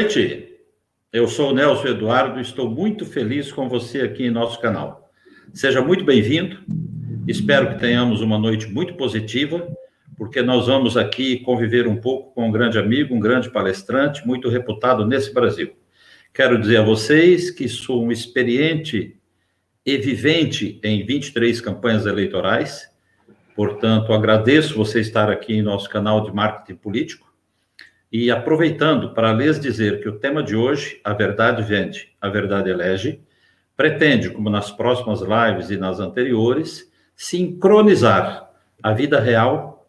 Noite. Eu sou o Nelson Eduardo estou muito feliz com você aqui em nosso canal. Seja muito bem-vindo. Espero que tenhamos uma noite muito positiva, porque nós vamos aqui conviver um pouco com um grande amigo, um grande palestrante, muito reputado nesse Brasil. Quero dizer a vocês que sou um experiente e vivente em 23 campanhas eleitorais, portanto, agradeço você estar aqui em nosso canal de marketing político e aproveitando para lhes dizer que o tema de hoje, a verdade vende, a verdade elege, pretende, como nas próximas lives e nas anteriores, sincronizar a vida real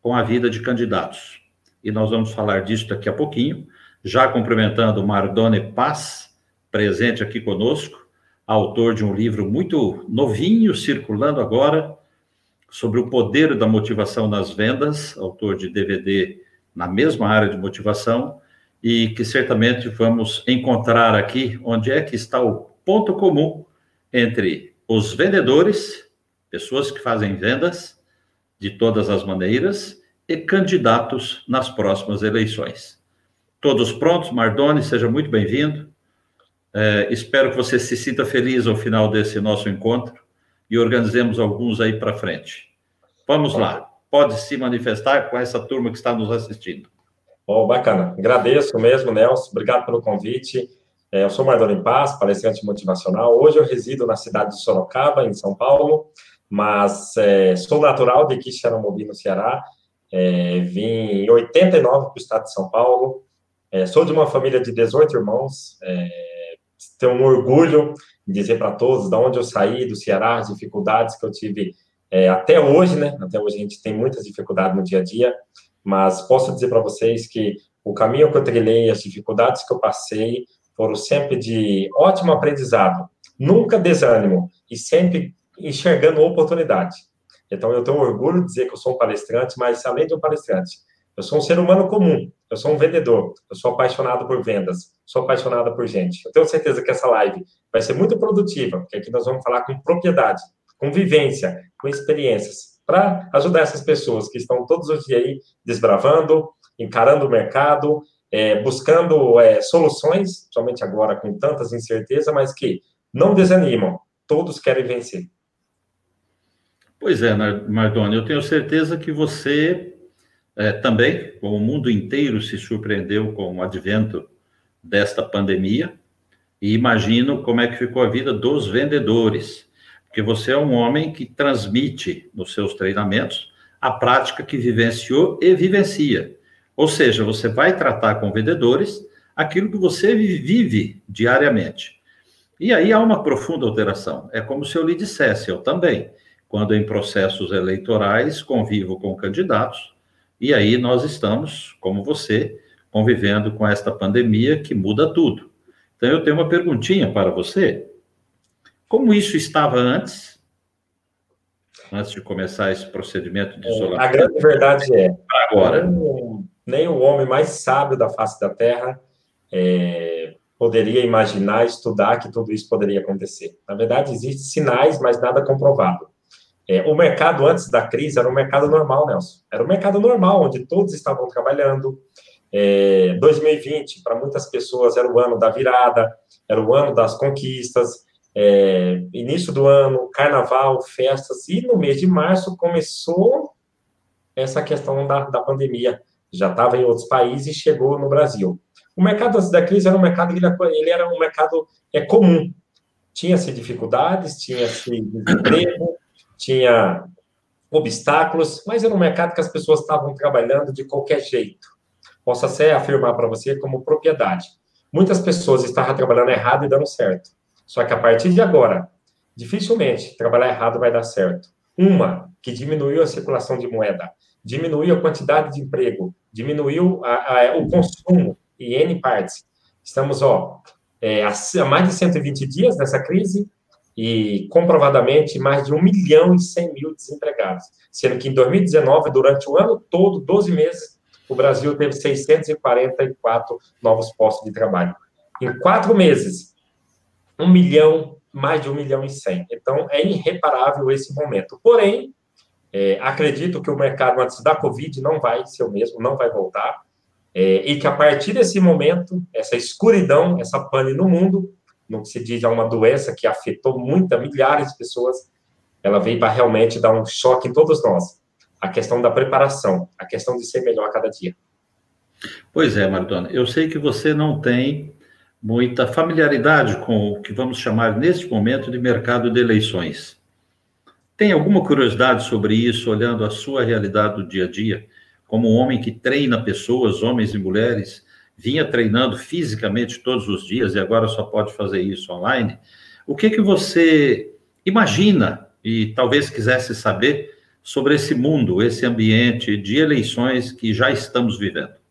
com a vida de candidatos. E nós vamos falar disso daqui a pouquinho, já cumprimentando Mardone Paz, presente aqui conosco, autor de um livro muito novinho, circulando agora, sobre o poder da motivação nas vendas, autor de DVD na mesma área de motivação e que certamente vamos encontrar aqui onde é que está o ponto comum entre os vendedores, pessoas que fazem vendas de todas as maneiras, e candidatos nas próximas eleições. Todos prontos? Mardoni, seja muito bem-vindo. É, espero que você se sinta feliz ao final desse nosso encontro e organizemos alguns aí para frente. Vamos lá pode se manifestar com essa turma que está nos assistindo. Oh, bacana. Agradeço mesmo, Nelson. Obrigado pelo convite. É, eu sou Mardoni Paz, palestrante motivacional. Hoje eu resido na cidade de Sorocaba, em São Paulo, mas é, sou natural de Quixeramobim, no Ceará. É, vim em 89 para o estado de São Paulo. É, sou de uma família de 18 irmãos. É, tenho um orgulho de dizer para todos de onde eu saí, do Ceará, as dificuldades que eu tive é, até hoje, né? Até hoje a gente tem muitas dificuldades no dia a dia, mas posso dizer para vocês que o caminho que eu trilhei, as dificuldades que eu passei, foram sempre de ótimo aprendizado, nunca desânimo e sempre enxergando oportunidade. Então eu tenho orgulho de dizer que eu sou um palestrante, mas além de um palestrante, eu sou um ser humano comum, eu sou um vendedor, eu sou apaixonado por vendas, sou apaixonado por gente. Eu tenho certeza que essa live vai ser muito produtiva, porque aqui nós vamos falar com propriedade, com vivência, com experiências, para ajudar essas pessoas que estão todos os dias aí desbravando, encarando o mercado, é, buscando é, soluções, somente agora com tantas incertezas, mas que não desanimam, todos querem vencer. Pois é, Mardoni, eu tenho certeza que você é, também, como o mundo inteiro se surpreendeu com o advento desta pandemia, e imagino como é que ficou a vida dos vendedores porque você é um homem que transmite nos seus treinamentos a prática que vivenciou e vivencia. Ou seja, você vai tratar com vendedores aquilo que você vive diariamente. E aí há uma profunda alteração. É como se eu lhe dissesse, eu também, quando em processos eleitorais convivo com candidatos, e aí nós estamos, como você, convivendo com esta pandemia que muda tudo. Então eu tenho uma perguntinha para você. Como isso estava antes, antes de começar esse procedimento de isolamento? A grande verdade é, agora, nem, nem o homem mais sábio da face da Terra é, poderia imaginar, estudar que tudo isso poderia acontecer. Na verdade, existem sinais, mas nada comprovado. É, o mercado antes da crise era um mercado normal, Nelson. Era um mercado normal, onde todos estavam trabalhando. É, 2020, para muitas pessoas, era o ano da virada, era o ano das conquistas, é, início do ano, carnaval, festas, e no mês de março começou essa questão da, da pandemia. Já estava em outros países e chegou no Brasil. O mercado da crise era um mercado ele, ele era um mercado é comum. Tinha-se dificuldades, tinha-se desemprego, tinha obstáculos, mas era um mercado que as pessoas estavam trabalhando de qualquer jeito. Posso até afirmar para você como propriedade. Muitas pessoas estavam trabalhando errado e dando certo. Só que a partir de agora, dificilmente trabalhar errado vai dar certo. Uma, que diminuiu a circulação de moeda, diminuiu a quantidade de emprego, diminuiu a, a, o consumo e N partes. Estamos, ó, é, há mais de 120 dias dessa crise e comprovadamente mais de 1 milhão e 100 mil desempregados. Sendo que em 2019, durante o ano todo, 12 meses, o Brasil teve 644 novos postos de trabalho. Em quatro meses, um milhão, mais de um milhão e cem. Então, é irreparável esse momento. Porém, é, acredito que o mercado antes da Covid não vai ser o mesmo, não vai voltar. é, e que a partir desse momento, essa escuridão, essa pane no mundo, no que se diz a uma doença que afetou muitas, milhares de pessoas, ela veio para realmente dar um choque em todos nós. A questão da preparação, a questão de ser melhor a cada dia. Pois é, Maradona, eu sei que você não tem muita familiaridade com o que vamos chamar neste momento de mercado de eleições. Tem alguma curiosidade sobre isso, olhando a sua realidade do dia a dia, como um homem que treina pessoas, homens e mulheres, vinha treinando fisicamente todos os dias e agora só pode fazer isso online? O que que você imagina e talvez quisesse saber sobre esse mundo, esse ambiente de eleições que já estamos vivendo?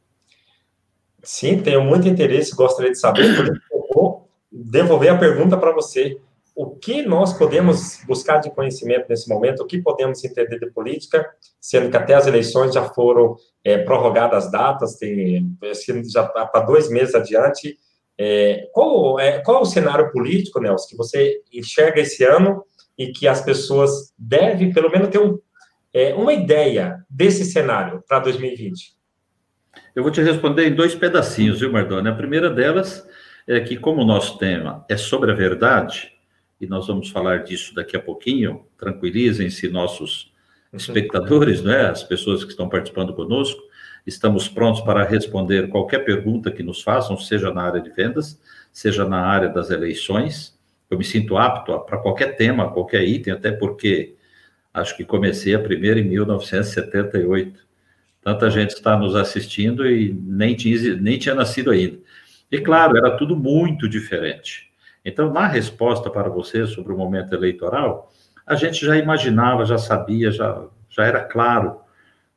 Sim, tenho muito interesse, gostaria de saber, por eu vou devolver a pergunta para você. O que nós podemos buscar de conhecimento nesse momento? O que podemos entender de política, sendo que até as eleições já foram é, prorrogadas datas, tem já tá para dois meses adiante. É, qual, é, qual é o cenário político, Nelson, que você enxerga esse ano e que as pessoas devem, pelo menos, ter um, é, uma ideia desse cenário para 2020? Eu vou te responder em dois pedacinhos, viu, Mardoni? A primeira delas é que, como o nosso tema é sobre a verdade, e nós vamos falar disso daqui a pouquinho, tranquilizem-se nossos espectadores, né, as pessoas que estão participando conosco, estamos prontos para responder qualquer pergunta que nos façam, seja na área de vendas, seja na área das eleições. Eu me sinto apto para qualquer tema, qualquer item, até porque acho que comecei a primeira em 1978. Tanta gente está nos assistindo e nem tinha, nem tinha nascido ainda. E claro, era tudo muito diferente. Então, na resposta para você sobre o momento eleitoral, a gente já imaginava, já sabia, já, já era claro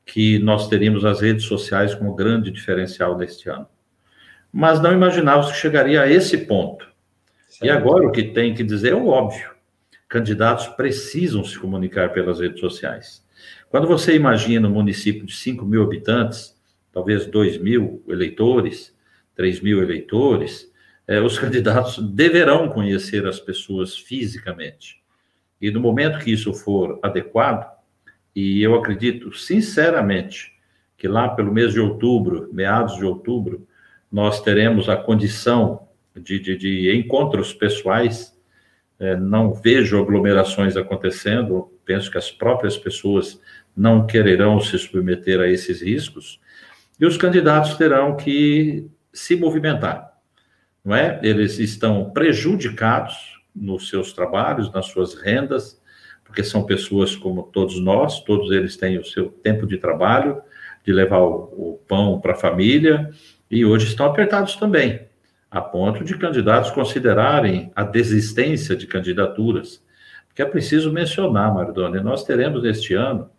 que nós teríamos as redes sociais como grande diferencial neste ano. Mas não imaginávamos que chegaria a esse ponto. Certo. E agora o que tem que dizer é o óbvio: candidatos precisam se comunicar pelas redes sociais. Quando você imagina um município de 5 mil habitantes, talvez 2 mil eleitores, 3 mil eleitores, eh, os candidatos deverão conhecer as pessoas fisicamente. E no momento que isso for adequado, e eu acredito sinceramente que lá pelo mês de outubro, meados de outubro, nós teremos a condição de, de, de encontros pessoais. É, não vejo aglomerações acontecendo, penso que as próprias pessoas não quererão se submeter a esses riscos, e os candidatos terão que se movimentar, não é? Eles estão prejudicados nos seus trabalhos, nas suas rendas, porque são pessoas como todos nós, todos eles têm o seu tempo de trabalho, de levar o, o pão para a família, e hoje estão apertados também, a ponto de candidatos considerarem a desistência de candidaturas. Porque é preciso mencionar, Mardoni, nós teremos este ano,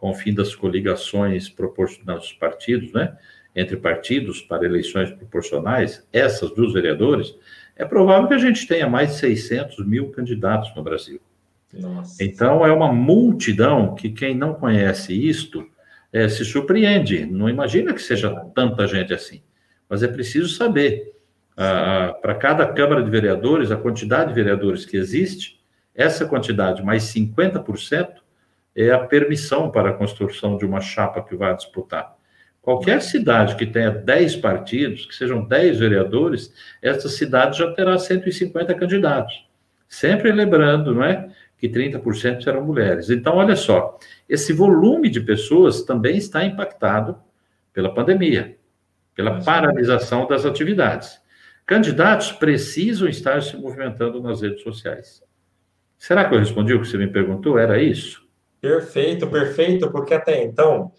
com o fim das coligações proporcionais dos partidos, né, entre partidos para eleições proporcionais, essas dos vereadores, é provável que a gente tenha mais de 600 mil candidatos no Brasil. Nossa. Então, é uma multidão que quem não conhece isto é, se surpreende. Não imagina que seja tanta gente assim. Mas é preciso saber. Ah, para cada Câmara de Vereadores, a quantidade de vereadores que existe, essa quantidade mais 50% é a permissão para a construção de uma chapa que vai disputar. Qualquer cidade que tenha 10 partidos, que sejam 10 vereadores, essa cidade já terá 150 candidatos. Sempre lembrando, não é? Que 30% serão mulheres. Então, olha só, esse volume de pessoas também está impactado pela pandemia, pela paralisação das atividades. Candidatos precisam estar se movimentando nas redes sociais. Será que eu respondi o que você me perguntou? Era isso? Perfeito, perfeito, porque até então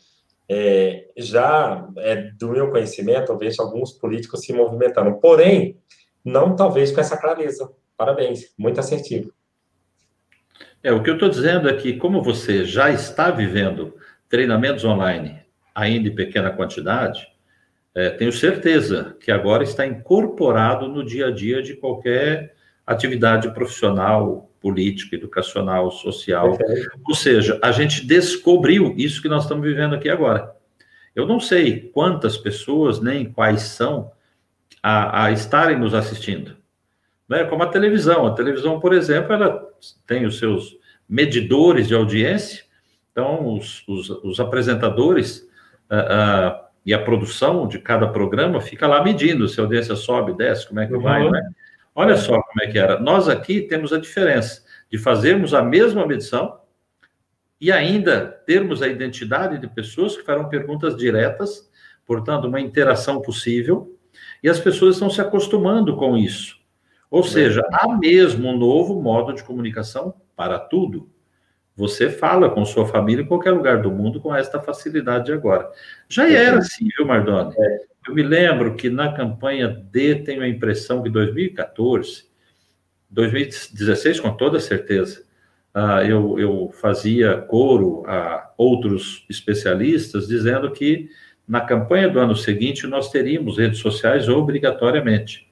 é, já é do meu conhecimento, eu vejo alguns políticos se movimentando, porém, não talvez com essa clareza. Parabéns, muito assertivo. É, o que eu estou dizendo é que, como você já está vivendo treinamentos online, ainda em pequena quantidade, é, tenho certeza que agora está incorporado no dia a dia de qualquer atividade profissional, política, educacional, social. Ou seja, a gente descobriu isso que nós estamos vivendo aqui agora. Eu não sei quantas pessoas, nem quais são, a, a estarem nos assistindo. Né? Como a televisão. A televisão, por exemplo, ela tem os seus medidores de audiência. Então, os, os, os apresentadores uh, uh, e a produção de cada programa fica lá medindo se a audiência sobe, desce, como é que uhum. vai, né? Olha só como é que era. Nós aqui temos a diferença de fazermos a mesma medição e ainda termos a identidade de pessoas que farão perguntas diretas, portanto, uma interação possível, e as pessoas estão se acostumando com isso. Ou seja, há mesmo um novo modo de comunicação para tudo. Você fala com sua família em qualquer lugar do mundo com esta facilidade agora. Já era assim, viu, Mardoni? É. Eu me lembro que na campanha D, tenho a impressão que 2014, 2016 com toda certeza, uh, eu, eu fazia coro a outros especialistas dizendo que na campanha do ano seguinte nós teríamos redes sociais obrigatoriamente.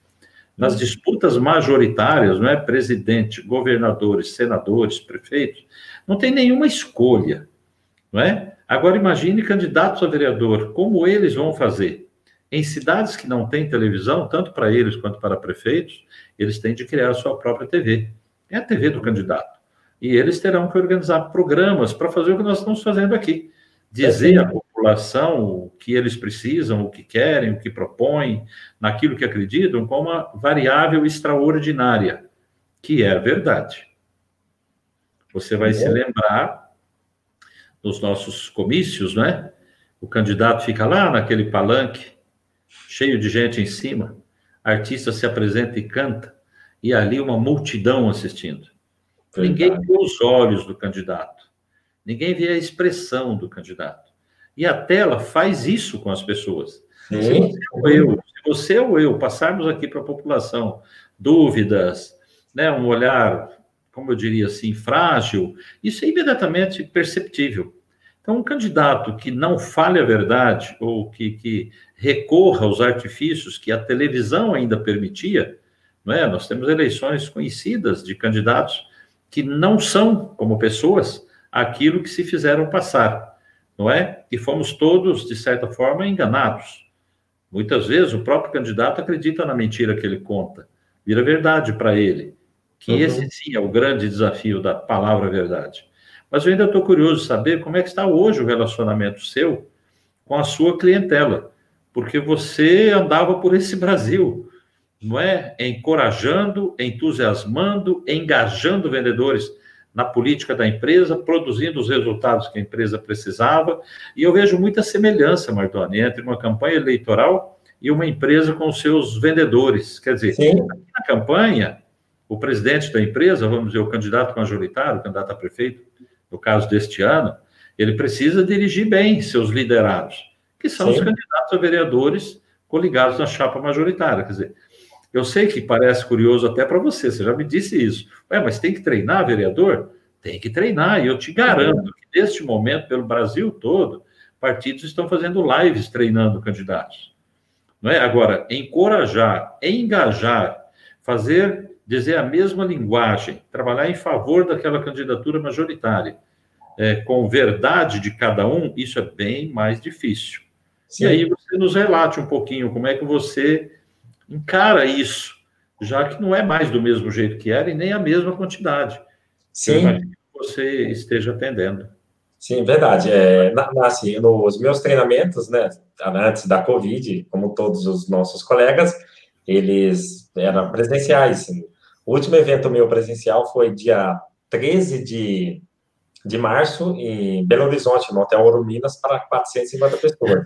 Nas disputas majoritárias, não é presidente, governadores, senadores, prefeitos, não tem nenhuma escolha, não é? Agora imagine candidatos a vereador, como eles vão fazer? Em cidades que não têm televisão, tanto para eles quanto para prefeitos, eles têm de criar a sua própria TV. É a TV do candidato. E eles terão que organizar programas para fazer o que nós estamos fazendo aqui. Dizer à população o que eles precisam, o que querem, o que propõem, naquilo que acreditam, com uma variável extraordinária, que é a verdade. Você vai é. se lembrar dos nossos comícios, né? O candidato fica lá naquele palanque, cheio de gente em cima, artista se apresenta e canta, e ali uma multidão assistindo. Verdade. Ninguém vê os olhos do candidato, ninguém vê a expressão do candidato. E a tela faz isso com as pessoas. Sim. Se você ou eu, se você ou eu passarmos aqui para a população dúvidas, né, um olhar como eu diria assim, frágil, isso é imediatamente perceptível. Então, um candidato que não fale a verdade ou que, que recorra aos artifícios que a televisão ainda permitia, não é? Nós temos eleições conhecidas de candidatos que não são, como pessoas, aquilo que se fizeram passar, não é? E fomos todos, de certa forma, enganados. Muitas vezes o próprio candidato acredita na mentira que ele conta, vira verdade para ele que uhum. esse sim é o grande desafio da palavra verdade. Mas eu ainda estou curioso de saber como é que está hoje o relacionamento seu com a sua clientela, porque você andava por esse Brasil, não é? Encorajando, entusiasmando, engajando vendedores na política da empresa, produzindo os resultados que a empresa precisava. E eu vejo muita semelhança, Mardoni, entre uma campanha eleitoral e uma empresa com seus vendedores. Quer dizer, Sim. na campanha, o presidente da empresa, vamos dizer, o candidato majoritário, o candidato a prefeito, no caso deste ano, ele precisa dirigir bem seus liderados, que são Sim. os candidatos a vereadores coligados na chapa majoritária. Quer dizer, eu sei que parece curioso até para você, você já me disse isso. Ué, mas tem que treinar vereador? Tem que treinar, e eu te garanto que neste momento, pelo Brasil todo, partidos estão fazendo lives treinando candidatos. Não é? Agora, encorajar, engajar, fazer dizer a mesma linguagem, trabalhar em favor daquela candidatura majoritária, é, com verdade de cada um, isso é bem mais difícil. Sim. E aí você nos relate um pouquinho como é que você encara isso, já que não é mais do mesmo jeito que era e nem a mesma quantidade. Sim. Que você esteja atendendo. Sim, verdade. É, assim, nos meus treinamentos, né, antes da Covid, como todos os nossos colegas, eles eram presenciais. O último evento meu presencial foi dia 13 de, de março, em Belo Horizonte, no Hotel Ouro Minas, para 450 pessoas.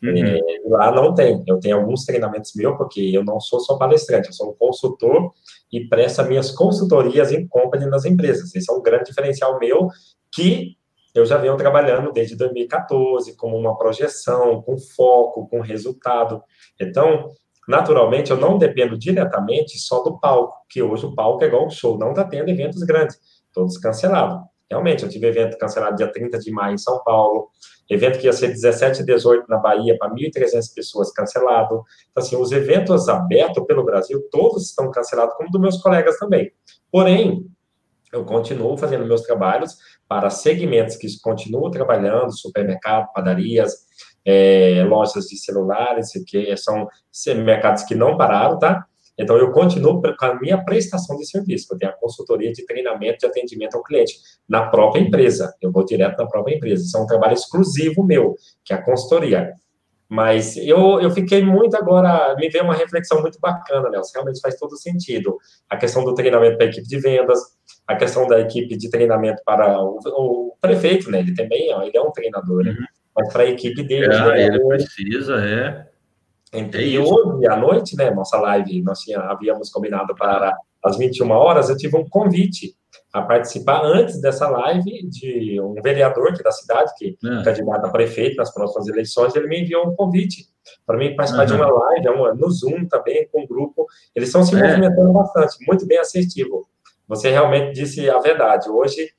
Uhum. É, lá não tem. Eu tenho alguns treinamentos meus, porque eu não sou só palestrante, eu sou um consultor e presto minhas consultorias em company nas empresas. Esse é um grande diferencial meu que eu já venho trabalhando desde 2014, como uma projeção, com foco, com resultado. Então, naturalmente, eu não dependo diretamente só do palco, que hoje o palco é igual um show, não está tendo eventos grandes, todos cancelados. Realmente, eu tive evento cancelado dia 30 de maio em São Paulo, evento que ia ser 17 e 18 na Bahia para 1.300 pessoas cancelado. Então, assim, os eventos abertos pelo Brasil, todos estão cancelados, como dos meus colegas também. Porém, eu continuo fazendo meus trabalhos para segmentos que continuam trabalhando, supermercado, padarias, é, lojas de celulares, que são mercados que não pararam, tá? Então, eu continuo com a minha prestação de serviço, eu tenho a consultoria de treinamento de atendimento ao cliente na própria empresa. Eu vou direto na própria empresa. Isso é um trabalho exclusivo meu, que é a consultoria. Mas eu, eu fiquei muito agora, me veio uma reflexão muito bacana, Nelson, realmente faz todo sentido. A questão do treinamento para a equipe de vendas, a questão da equipe de treinamento para o, o prefeito, né? Ele também ele é um treinador, né? Mas para a equipe dele. É, né? ele precisa, é. Então, é e hoje à noite, né, nossa live, nós tinha, havíamos combinado para as 21 horas, eu tive um convite a participar antes dessa live de um vereador aqui da cidade, que é candidato a prefeito nas próximas eleições, ele me enviou um convite para mim participar uhum. de uma live, uma, no Zoom também, com um grupo. Eles estão se é. movimentando bastante, muito bem assertivo. Você realmente disse a verdade. Hoje,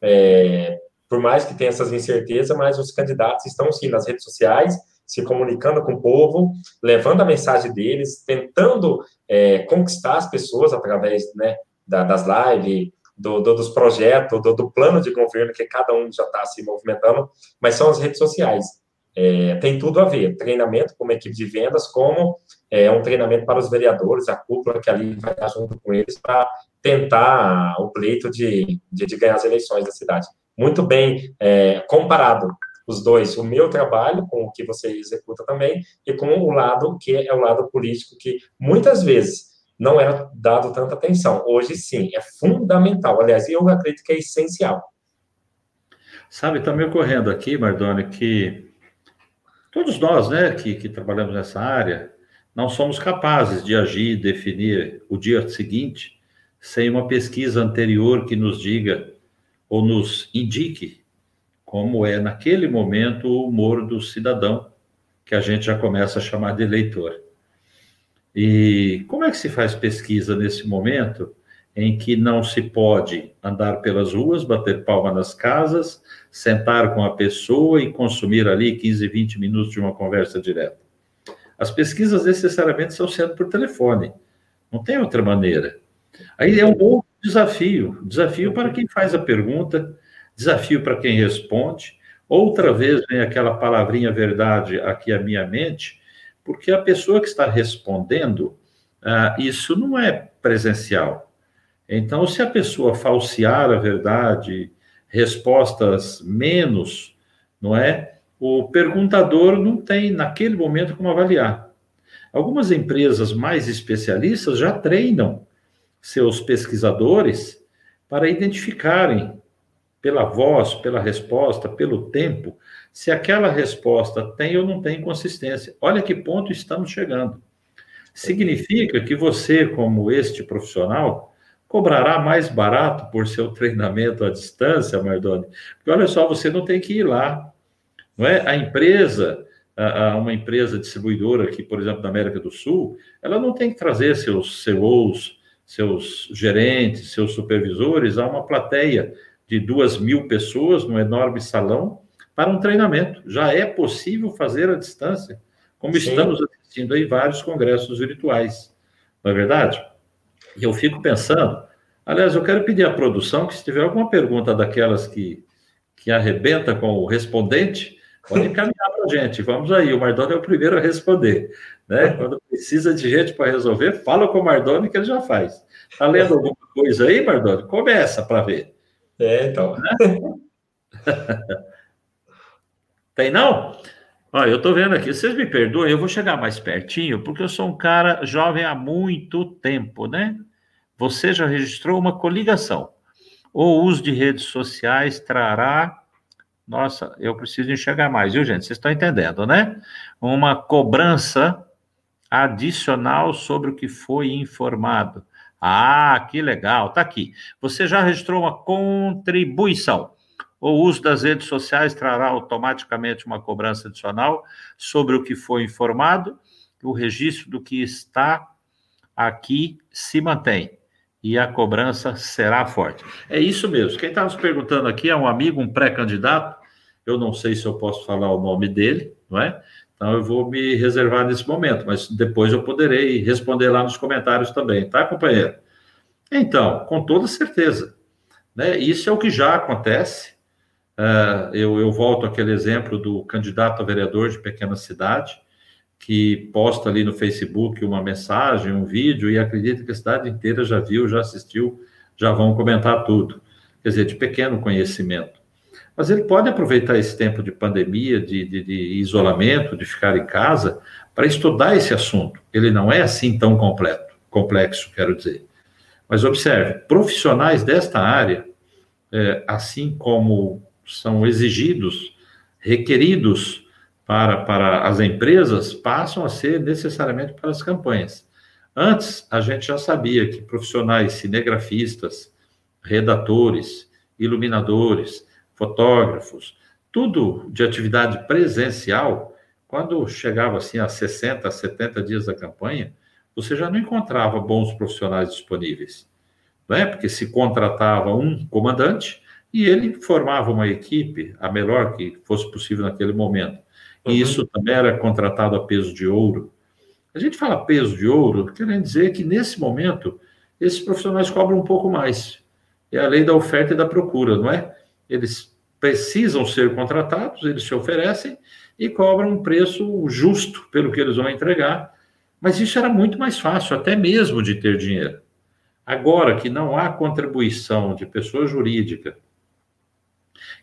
é, por mais que tenha essas incertezas, mas os candidatos estão sim nas redes sociais, se comunicando com o povo, levando a mensagem deles, tentando é, conquistar as pessoas através né, da, das lives, do, do, dos projetos, do, do, plano de governo que cada um já está se movimentando, mas são as redes sociais. É, tem tudo a ver, treinamento como equipe de vendas, como é, um treinamento para os vereadores, a cúpula que ali vai estar junto com eles para tentar o pleito de, de, de, ganhar as eleições da cidade. Muito bem é, comparado os dois, o meu trabalho com o que você executa também e com o lado que é o lado político que muitas vezes não era dado tanta atenção. Hoje, sim, é fundamental. Aliás, eu acredito que é essencial. Sabe, está me ocorrendo aqui, Mardoni, que todos nós, né, que, que trabalhamos nessa área, não somos capazes de agir, definir o dia seguinte sem uma pesquisa anterior que nos diga ou nos indique como é naquele momento o humor do cidadão, que a gente já começa a chamar de eleitor. E como é que se faz pesquisa nesse momento em que não se pode andar pelas ruas, bater palma nas casas, sentar com a pessoa e consumir ali 15, 20 minutos de uma conversa direta? As pesquisas necessariamente são sendo por telefone, não tem outra maneira. Aí é um outro desafio, desafio para quem faz a pergunta, desafio para quem responde. Outra vez vem aquela palavrinha verdade aqui à minha mente, porque a pessoa que está respondendo, ah, isso não é presencial. Então, se a pessoa falsear a verdade, respostas menos, não é? O perguntador não tem, naquele momento, como avaliar. Algumas empresas mais especialistas já treinam seus pesquisadores para identificarem pela voz, pela resposta, pelo tempo, se aquela resposta tem ou não tem consistência. Olha que ponto estamos chegando. Significa que você, como este profissional, cobrará mais barato por seu treinamento à distância, Mardoni? Porque olha só, você não tem que ir lá. Não é? A empresa, uma empresa distribuidora aqui, por exemplo, da América do Sul, ela não tem que trazer seus CEOs, seus gerentes, seus supervisores a uma plateia de duas mil pessoas num enorme salão para um treinamento. Já é possível fazer à distância, como Sim. estamos assistindo aí vários congressos virtuais. Não é verdade? E eu fico pensando, aliás, eu quero pedir à produção que se tiver alguma pergunta daquelas que, que arrebenta com o respondente, pode encaminhar a gente. Vamos aí, o Mardoni é o primeiro a responder. Né? Quando precisa de gente para resolver, fala com o Mardoni que ele já faz. Está lendo alguma coisa aí, Mardoni? Começa para ver. É, então. Né? Tem não? Olha, eu estou vendo aqui, vocês me perdoem, eu vou chegar mais pertinho, porque eu sou um cara jovem há muito tempo, né? Você já registrou uma coligação. O uso de redes sociais trará. Nossa, eu preciso enxergar mais, viu, gente? Vocês estão entendendo, né? Uma cobrança adicional sobre o que foi informado. Ah, que legal, tá aqui. Você já registrou uma contribuição. O uso das redes sociais trará automaticamente uma cobrança adicional sobre o que foi informado. O registro do que está aqui se mantém e a cobrança será forte. É isso mesmo. Quem está nos perguntando aqui é um amigo, um pré-candidato. Eu não sei se eu posso falar o nome dele, não é? Então eu vou me reservar nesse momento, mas depois eu poderei responder lá nos comentários também, tá, companheiro? Então, com toda certeza. Né? Isso é o que já acontece. Uh, eu, eu volto àquele exemplo do candidato a vereador de pequena cidade, que posta ali no Facebook uma mensagem, um vídeo, e acredita que a cidade inteira já viu, já assistiu, já vão comentar tudo. Quer dizer, de pequeno conhecimento. Mas ele pode aproveitar esse tempo de pandemia, de, de, de isolamento, de ficar em casa, para estudar esse assunto. Ele não é assim tão completo, complexo, quero dizer. Mas observe, profissionais desta área, é, assim como são exigidos, requeridos para, para as empresas, passam a ser necessariamente para as campanhas. Antes, a gente já sabia que profissionais cinegrafistas, redatores, iluminadores, fotógrafos, tudo de atividade presencial, quando chegava assim a 60, 70 dias da campanha, você já não encontrava bons profissionais disponíveis. Não é? Porque se contratava um comandante e ele formava uma equipe, a melhor que fosse possível naquele momento. E isso também era contratado a peso de ouro. A gente fala peso de ouro, querendo dizer que nesse momento esses profissionais cobram um pouco mais. É a lei da oferta e da procura, não é? Eles precisam ser contratados, eles se oferecem e cobram um preço justo pelo que eles vão entregar. Mas isso era muito mais fácil, até mesmo de ter dinheiro. Agora que não há contribuição de pessoa jurídica,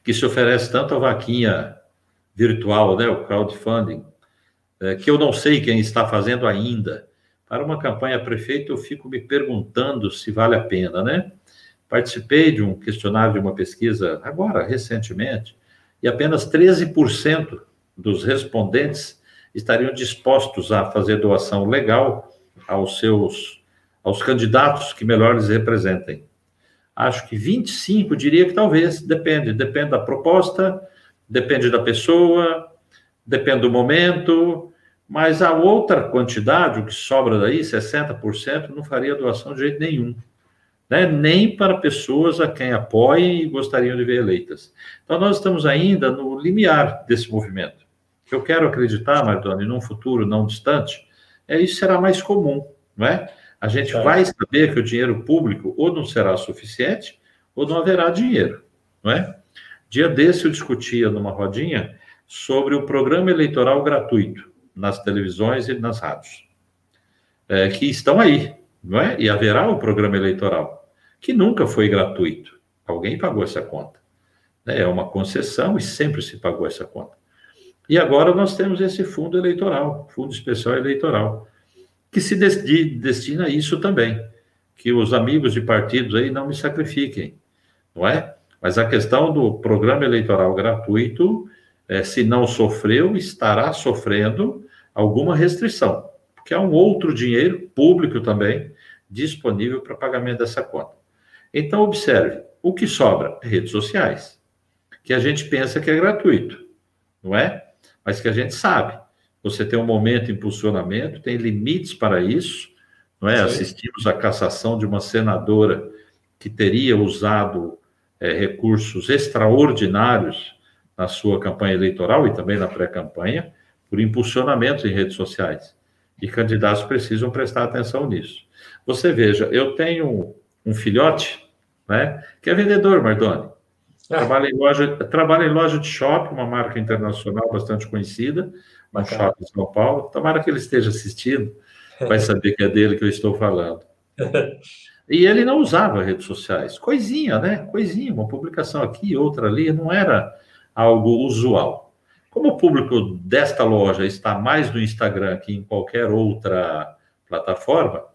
que se oferece tanto a vaquinha virtual, né, o crowdfunding, é, que eu não sei quem está fazendo ainda, para uma campanha prefeito, eu fico me perguntando se vale a pena, né? Participei de um questionário de uma pesquisa agora, recentemente, e apenas 13% dos respondentes estariam dispostos a fazer doação legal aos seus aos candidatos que melhor lhes representem. Acho que 25 diria que talvez, depende, depende da proposta, depende da pessoa, depende do momento, mas a outra quantidade, o que sobra daí, 60%, não faria doação de jeito nenhum né? nem para pessoas a quem apoiem e gostariam de ver eleitas. Então, nós estamos ainda no limiar desse movimento. Eu quero acreditar, Mardoni, num futuro não distante, é, isso será mais comum, não é? A gente é. vai saber que o dinheiro público ou não será suficiente ou não haverá dinheiro, não é? Dia desse eu discutia numa rodinha sobre o programa eleitoral gratuito nas televisões e nas rádios, é, que estão aí, não é? E haverá o programa eleitoral que nunca foi gratuito. Alguém pagou essa conta. É uma concessão e sempre se pagou essa conta. E agora nós temos esse fundo eleitoral, fundo especial eleitoral, que se destina a isso também. Que os amigos de partidos aí não me sacrifiquem, não é? Mas a questão do programa eleitoral gratuito, é, se não sofreu, estará sofrendo alguma restrição, porque há um outro dinheiro público também disponível para pagamento dessa conta. Então, observe, o que sobra? Redes sociais, que a gente pensa que é gratuito, não é? Mas que a gente sabe. Você tem um momento de impulsionamento, tem limites para isso, não é? Sim. Assistimos à cassação de uma senadora que teria usado é, recursos extraordinários na sua campanha eleitoral e também na pré-campanha, por impulsionamento em redes sociais. E candidatos precisam prestar atenção nisso. Você veja, eu tenho um filhote, né, que é vendedor, Mardoni. Ah. Trabalha, em loja, trabalha em loja de shopping, uma marca internacional bastante conhecida, um shopping em São Paulo. Tomara que ele esteja assistindo, vai saber que é dele que eu estou falando. E ele não usava redes sociais. Coisinha, né? Coisinha, uma publicação aqui, outra ali, não era algo usual. Como o público desta loja está mais no Instagram que em qualquer outra plataforma,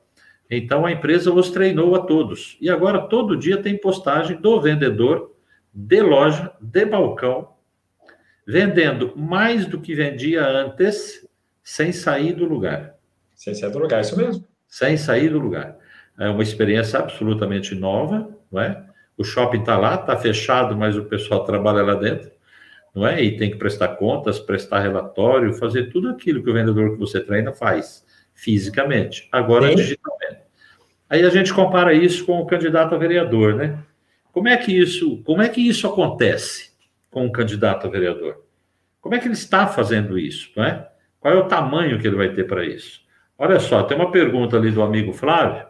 então a empresa os treinou a todos. E agora todo dia tem postagem do vendedor de loja, de balcão, vendendo mais do que vendia antes, sem sair do lugar. Sem sair do lugar, isso mesmo. Sem sair do lugar. É uma experiência absolutamente nova, não é? O shopping está lá, está fechado, mas o pessoal trabalha lá dentro, não é? E tem que prestar contas, prestar relatório, fazer tudo aquilo que o vendedor que você treina faz fisicamente, agora Sim. digitalmente. Aí a gente compara isso com o candidato a vereador, né? Como é que isso, como é que isso acontece com o candidato a vereador? Como é que ele está fazendo isso, não é? Qual é o tamanho que ele vai ter para isso? Olha só, tem uma pergunta ali do amigo Flávio.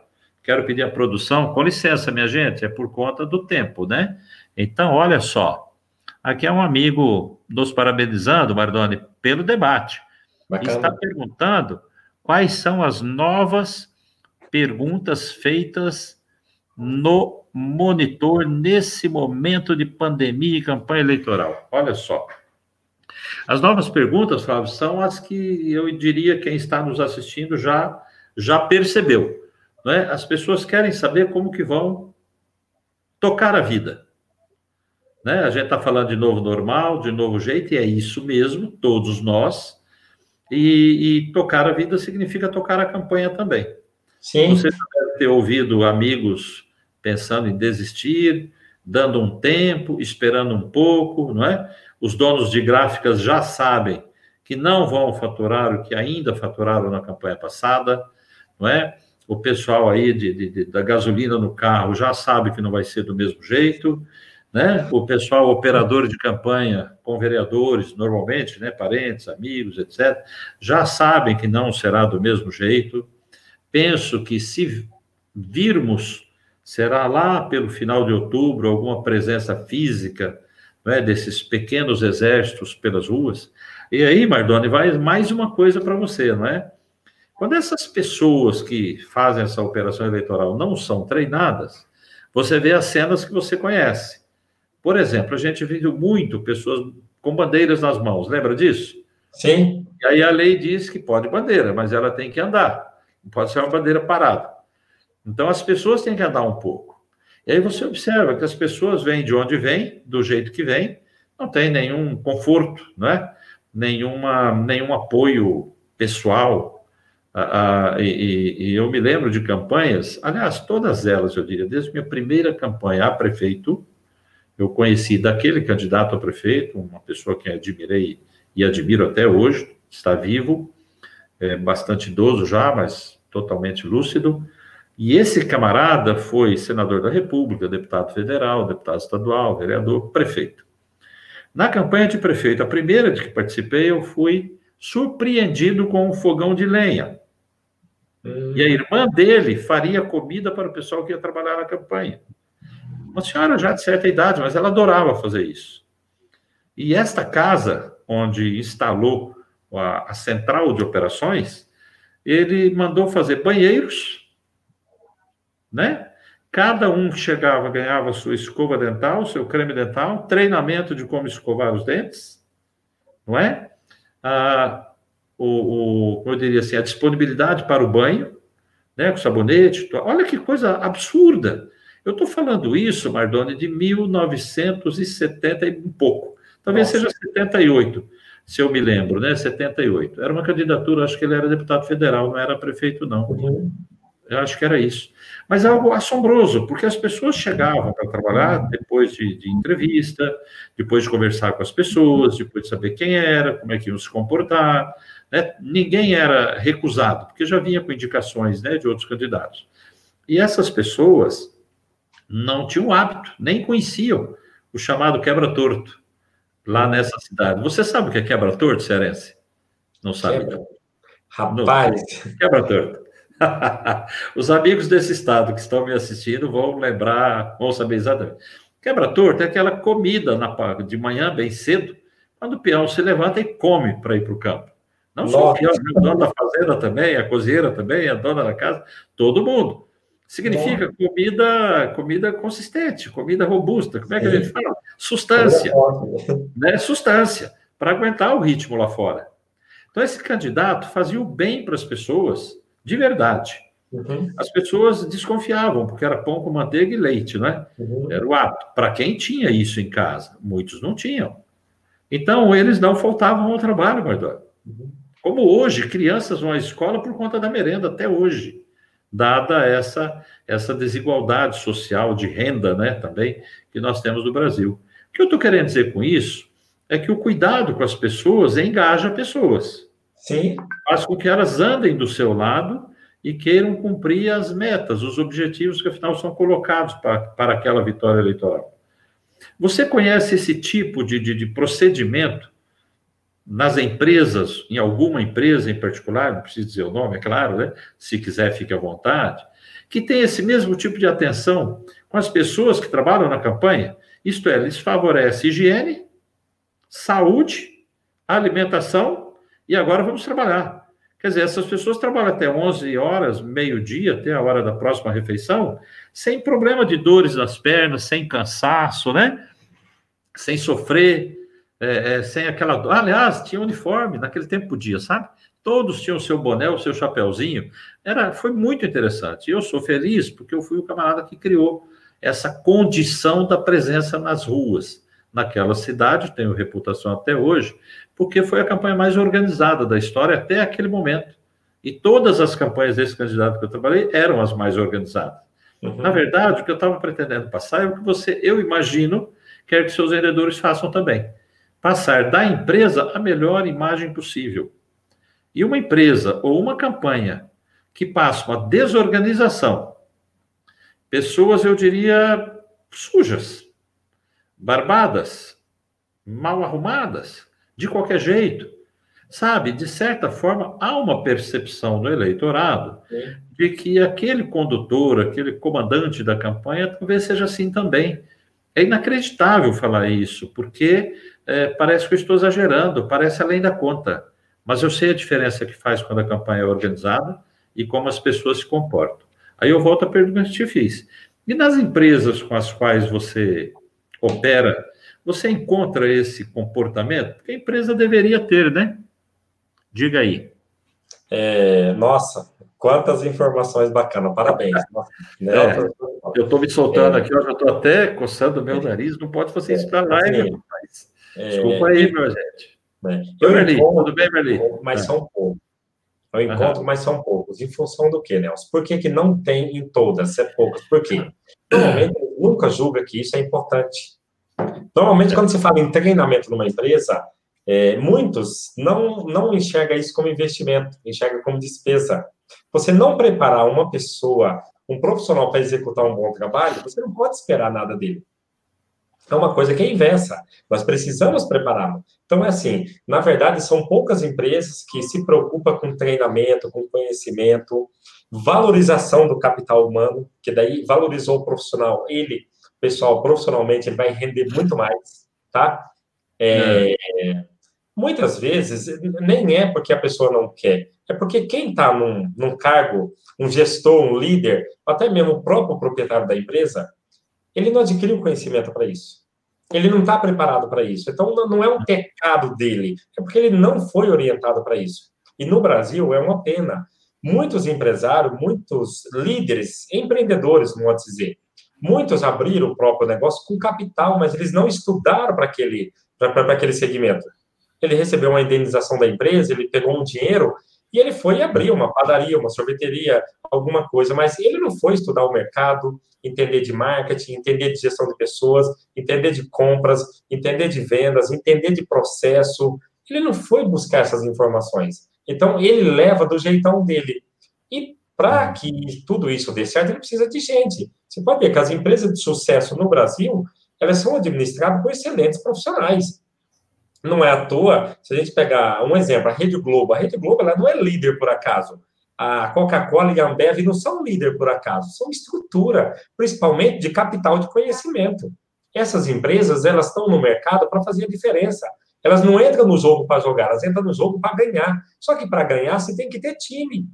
Quero pedir a produção, com licença, minha gente, é por conta do tempo, né? Então, olha só. Aqui é um amigo nos parabenizando, Mardoni, pelo debate. Bacana. Está perguntando quais são as novas perguntas feitas no monitor nesse momento de pandemia e campanha eleitoral? Olha só. As novas perguntas, Flávio, são as que eu diria quem está nos assistindo já já percebeu. É? As pessoas querem saber como que vão tocar a vida. Né? A gente está falando de novo normal, de novo jeito, e é isso mesmo, todos nós. E, e, tocar a vida significa tocar a campanha também. Sim. Você deve ter ouvido amigos pensando em desistir, dando um tempo, esperando um pouco, não é? Os donos de gráficas já sabem que não vão faturar o que ainda faturaram na campanha passada, não é? O pessoal aí de, de, de, da gasolina no carro já sabe que não vai ser do mesmo jeito, né? O pessoal operador de campanha com vereadores, normalmente, né, parentes, amigos, etc, já sabem que não será do mesmo jeito. Penso que se virmos, será lá pelo final de outubro alguma presença física, né, desses pequenos exércitos pelas ruas. E aí, Mardoni, vai mais uma coisa para você, não é? Quando essas pessoas que fazem essa operação eleitoral não são treinadas, você vê as cenas que você conhece. Por exemplo, a gente viu muito pessoas com bandeiras nas mãos, lembra disso? Sim. E aí a lei diz que pode bandeira, mas ela tem que andar, não pode ser uma bandeira parada. Então as pessoas têm que andar um pouco. E aí você observa que as pessoas vêm de onde vêm, do jeito que vêm, não tem nenhum conforto, né? Nenhuma, nenhum apoio pessoal. Ah, e, e, eu me lembro de campanhas, aliás, todas elas, eu diria, desde minha primeira campanha a prefeito, eu conheci daquele candidato a prefeito, uma pessoa que admirei e admiro até hoje, está vivo, é bastante idoso já, mas totalmente lúcido. E esse camarada foi senador da República, deputado federal, deputado estadual, vereador, prefeito. Na campanha de prefeito, a primeira de que participei, eu fui surpreendido com um fogão de lenha. E a irmã dele faria comida para o pessoal que ia trabalhar na campanha. Uma senhora já de certa idade, mas ela adorava fazer isso. E esta casa, onde instalou a, a central de operações, ele mandou fazer banheiros, né? Cada um chegava ganhava sua escova dental, seu creme dental, treinamento de como escovar os dentes, não é? Ah, o, o, eu diria assim, a disponibilidade para o banho, né, com sabonete. Olha que coisa absurda. Eu estou falando isso, Mardoni, de 1970 e um pouco. Talvez Nossa. seja 78, se eu me lembro, né? 78. Era uma candidatura, acho que ele era deputado federal, não era prefeito, não. Uhum. Eu acho que era isso. Mas é algo assombroso, porque as pessoas chegavam para trabalhar depois de, de, entrevista, depois de conversar com as pessoas, depois de saber quem era, como é que iam se comportar. Né? Ninguém era recusado, porque já vinha com indicações né, de outros candidatos. E essas pessoas não tinham hábito, nem conheciam o chamado quebra-torto lá nessa cidade. Você sabe o que é quebra-torto, cearense? Não sabe? Quebra. Rapaz! Quebra-torto. Os amigos desse estado que estão me assistindo vão lembrar, vão saber exatamente. Quebra-torto é aquela comida na, de manhã, bem cedo, quando o peão se levanta e come para ir para o campo. Não só o peão, o dono da fazenda também, a cozinheira também, a dona da casa, todo mundo. Significa Bom. comida, comida consistente, comida robusta. Como é que Sim. a gente fala? Sustância. Né? Sustância, para aguentar o ritmo lá fora. Então, esse candidato fazia o bem para as pessoas, de verdade. Uhum. As pessoas desconfiavam, porque era pão com manteiga e leite, né? Uhum. Era o hábito. Para quem tinha isso em casa, muitos não tinham. Então, eles não faltavam ao trabalho, Mardoni. Uhum. Como hoje, crianças vão à escola por conta da merenda, até hoje dada essa, essa desigualdade social de renda, né, também, que nós temos no Brasil. O que eu estou querendo dizer com isso é que o cuidado com as pessoas engaja pessoas. Sim. Faz com que elas andem do seu lado e queiram cumprir as metas, os objetivos que, afinal, são colocados para, para aquela vitória eleitoral. Você conhece esse tipo de, de, de procedimento nas empresas, em alguma empresa em particular, não preciso dizer o nome, é claro, né? Se quiser, fique à vontade, que tem esse mesmo tipo de atenção com as pessoas que trabalham na campanha, isto é, lhes favorece higiene, saúde, alimentação, e agora vamos trabalhar. Quer dizer, essas pessoas trabalham até 11 horas, meio-dia, até a hora da próxima refeição, sem problema de dores nas pernas, sem cansaço, né? Sem sofrer, é, é, sem aquela. Aliás, tinha uniforme, naquele tempo podia, sabe? Todos tinham seu boné, o seu chapéuzinho. Era, foi muito interessante. E eu sou feliz porque eu fui o camarada que criou essa condição da presença nas ruas naquela cidade, tenho reputação até hoje, porque foi a campanha mais organizada da história até aquele momento. E todas as campanhas desse candidato que eu trabalhei eram as mais organizadas. Uhum. Na verdade, o que eu estava pretendendo passar é o que você, eu imagino, quer que seus vendedores façam também. Passar da empresa a melhor imagem possível. E uma empresa ou uma campanha que passa uma desorganização, pessoas, eu diria, sujas, barbadas, mal arrumadas, de qualquer jeito. Sabe, de certa forma, há uma percepção no eleitorado Sim. de que aquele condutor, aquele comandante da campanha, talvez seja assim também. É inacreditável falar isso, porque é, parece que eu estou exagerando, parece além da conta. Mas eu sei a diferença que faz quando a campanha é organizada e como as pessoas se comportam. Aí eu volto à pergunta que te fiz. E nas empresas com as quais você opera, você encontra esse comportamento que a empresa deveria ter, né? Diga aí. É, nossa, quantas informações bacanas, parabéns. né? é, eu estou me soltando é, aqui, eu já estou até coçando o meu nariz, não pode fazer isso para live, rapaz. É, Desculpa aí, meu gente. Né? Eu Merli, tudo bem, Merli? Mas são poucos. Eu encontro, uhum. mas são poucos. Em função do quê, Nelson? Por que, que não tem em todas? É poucos. Por quê? Normalmente, nunca julga que isso é importante. Normalmente, quando se fala em treinamento numa empresa, é, muitos não, não enxergam isso como investimento, enxergam como despesa. Você não preparar uma pessoa, um profissional para executar um bom trabalho, você não pode esperar nada dele. É uma coisa que é inversa. Nós precisamos prepará-lo. Então, é assim, na verdade, são poucas empresas que se preocupam com treinamento, com conhecimento, valorização do capital humano, que daí valorizou o profissional, ele pessoal, profissionalmente, ele vai render muito mais, tá? É. Muitas vezes, nem é porque a pessoa não quer, é porque quem está num, num cargo, um gestor, um líder, até mesmo o próprio proprietário da empresa, ele não adquiriu conhecimento para isso. Ele não está preparado para isso. Então, não é um pecado dele, é porque ele não foi orientado para isso. E no Brasil é uma pena. Muitos empresários, muitos líderes, empreendedores, vamos dizer, Muitos abriram o próprio negócio com capital, mas eles não estudaram para aquele, aquele segmento. Ele recebeu uma indenização da empresa, ele pegou um dinheiro e ele foi abrir uma padaria, uma sorveteria, alguma coisa, mas ele não foi estudar o mercado, entender de marketing, entender de gestão de pessoas, entender de compras, entender de vendas, entender de processo. Ele não foi buscar essas informações. Então, ele leva do jeitão dele. E para que tudo isso dê certo, ele precisa de gente. Você pode ver que as empresas de sucesso no Brasil, elas são administradas por excelentes profissionais. Não é à toa, se a gente pegar um exemplo, a Rede Globo, a Rede Globo ela não é líder por acaso. A Coca-Cola e a Ambev não são líder por acaso, são estrutura, principalmente de capital de conhecimento. Essas empresas, elas estão no mercado para fazer a diferença. Elas não entram no jogo para jogar, elas entram no jogo para ganhar. Só que para ganhar, você tem que ter time.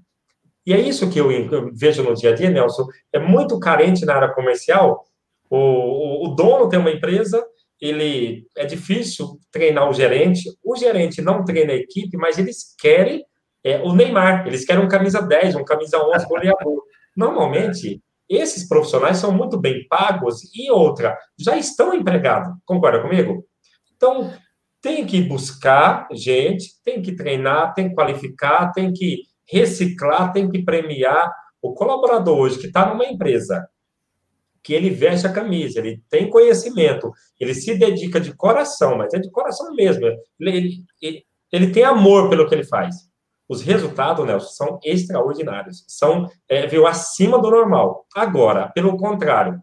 E é isso que eu, vejo no dia a dia, Nelson. É muito carente na área comercial. O, o, o, dono tem uma empresa, ele é difícil treinar o gerente. O gerente não treina a equipe, mas eles querem é, o Neymar. Eles querem um camisa 10, um camisa 11 goleador. Normalmente, esses profissionais são muito bem pagos e outra, já estão empregados. Concorda comigo? Então, tem que buscar gente, tem que treinar, tem que qualificar, tem que reciclar, tem que premiar o colaborador hoje que está numa empresa, que ele veste a camisa, ele tem conhecimento, ele se dedica de coração, mas é de coração mesmo. Ele, ele, ele tem amor pelo que ele faz. Os resultados, Nelson, são extraordinários, são é, viu, acima do normal. Agora, pelo contrário,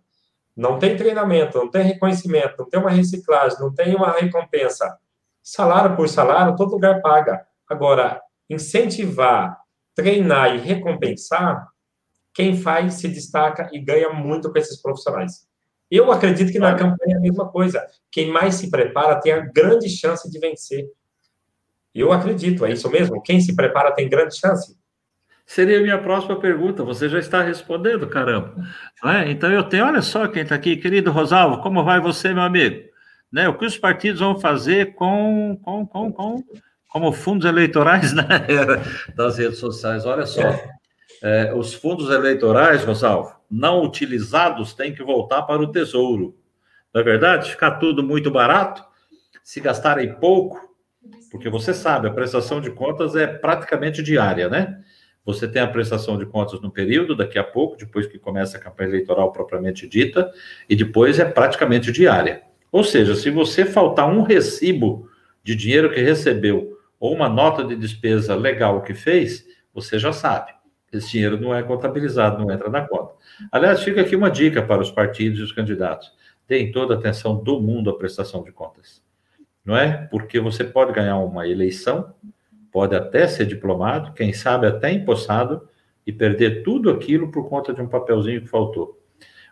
não tem treinamento, não tem reconhecimento, não tem uma reciclagem, não tem uma recompensa. Salário por salário, todo lugar paga. Agora, incentivar treinar e recompensar, quem faz se destaca e ganha muito com esses profissionais. Eu acredito que na campanha é a mesma coisa. Quem mais se prepara tem a grande chance de vencer. Eu acredito, é isso mesmo. Quem se prepara tem grande chance. Seria a minha próxima pergunta. Você já está respondendo, caramba. É? Então eu tenho, olha só quem está aqui, querido Rosalvo, como vai você, meu amigo? Né? O que os partidos vão fazer com, com, com, com como fundos eleitorais na era das redes sociais? Olha só, é, os fundos eleitorais, Rosalvo, não utilizados têm que voltar para o tesouro. Não é verdade? Ficar tudo muito barato, se gastarem pouco, porque você sabe, a prestação de contas é praticamente diária, né? Você tem a prestação de contas no período, daqui a pouco, depois que começa a campanha eleitoral propriamente dita, e depois é praticamente diária. Ou seja, se você faltar um recibo de dinheiro que recebeu ou uma nota de despesa legal que fez, você já sabe. Esse dinheiro não é contabilizado, não entra na conta. Aliás, fica aqui uma dica para os partidos e os candidatos. Deem toda a atenção do mundo à prestação de contas. Não é? Porque você pode ganhar uma eleição, pode até ser diplomado, quem sabe até empossado, e perder tudo aquilo por conta de um papelzinho que faltou.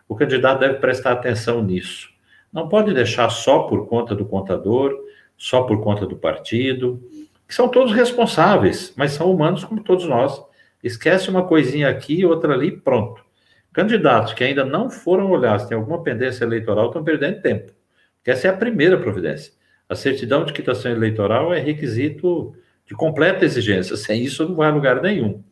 O candidato deve prestar atenção nisso. Não pode deixar só por conta do contador, só por conta do partido, que são todos responsáveis, mas são humanos como todos nós. Esquece uma coisinha aqui, outra ali, pronto. Candidatos que ainda não foram olhar se tem alguma pendência eleitoral estão perdendo tempo. Porque essa é a primeira providência. A certidão de quitação eleitoral é requisito de completa exigência. Sem isso, não vai a lugar nenhum.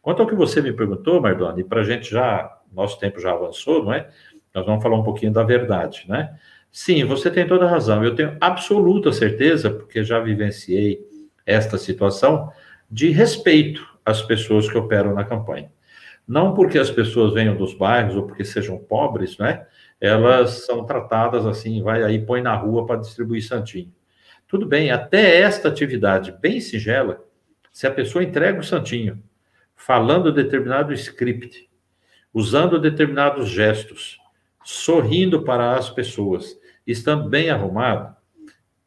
Quanto ao que você me perguntou, Mardoni, para a gente já, nosso tempo já avançou, não é? Nós vamos falar um pouquinho da verdade, né? Sim, você tem toda a razão. Eu tenho absoluta certeza, porque já vivenciei esta situação, de respeito às pessoas que operam na campanha. Não porque as pessoas venham dos bairros ou porque sejam pobres, né? Elas são tratadas assim, vai aí, põe na rua para distribuir santinho. Tudo bem, até esta atividade bem singela, se a pessoa entrega o santinho, falando determinado script, usando determinados gestos, sorrindo para as pessoas, estando bem arrumado.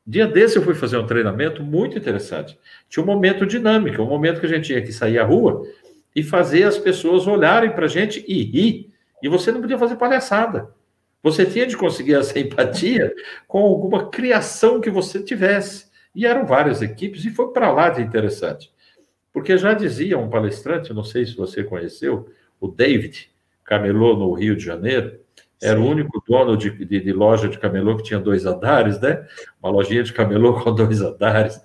Dia desse eu fui fazer um treinamento muito interessante. Tinha um momento dinâmico, um momento que a gente tinha que sair à rua e fazer as pessoas olharem para a gente e rir. E você não podia fazer palhaçada. Você tinha de conseguir essa empatia com alguma criação que você tivesse. E eram várias equipes e foi para lá de interessante. Porque já dizia um palestrante, não sei se você conheceu, o David, camelô no Rio de Janeiro, era o único dono de, de, de, loja de camelô que tinha dois andares, né? Uma lojinha de camelô com dois andares.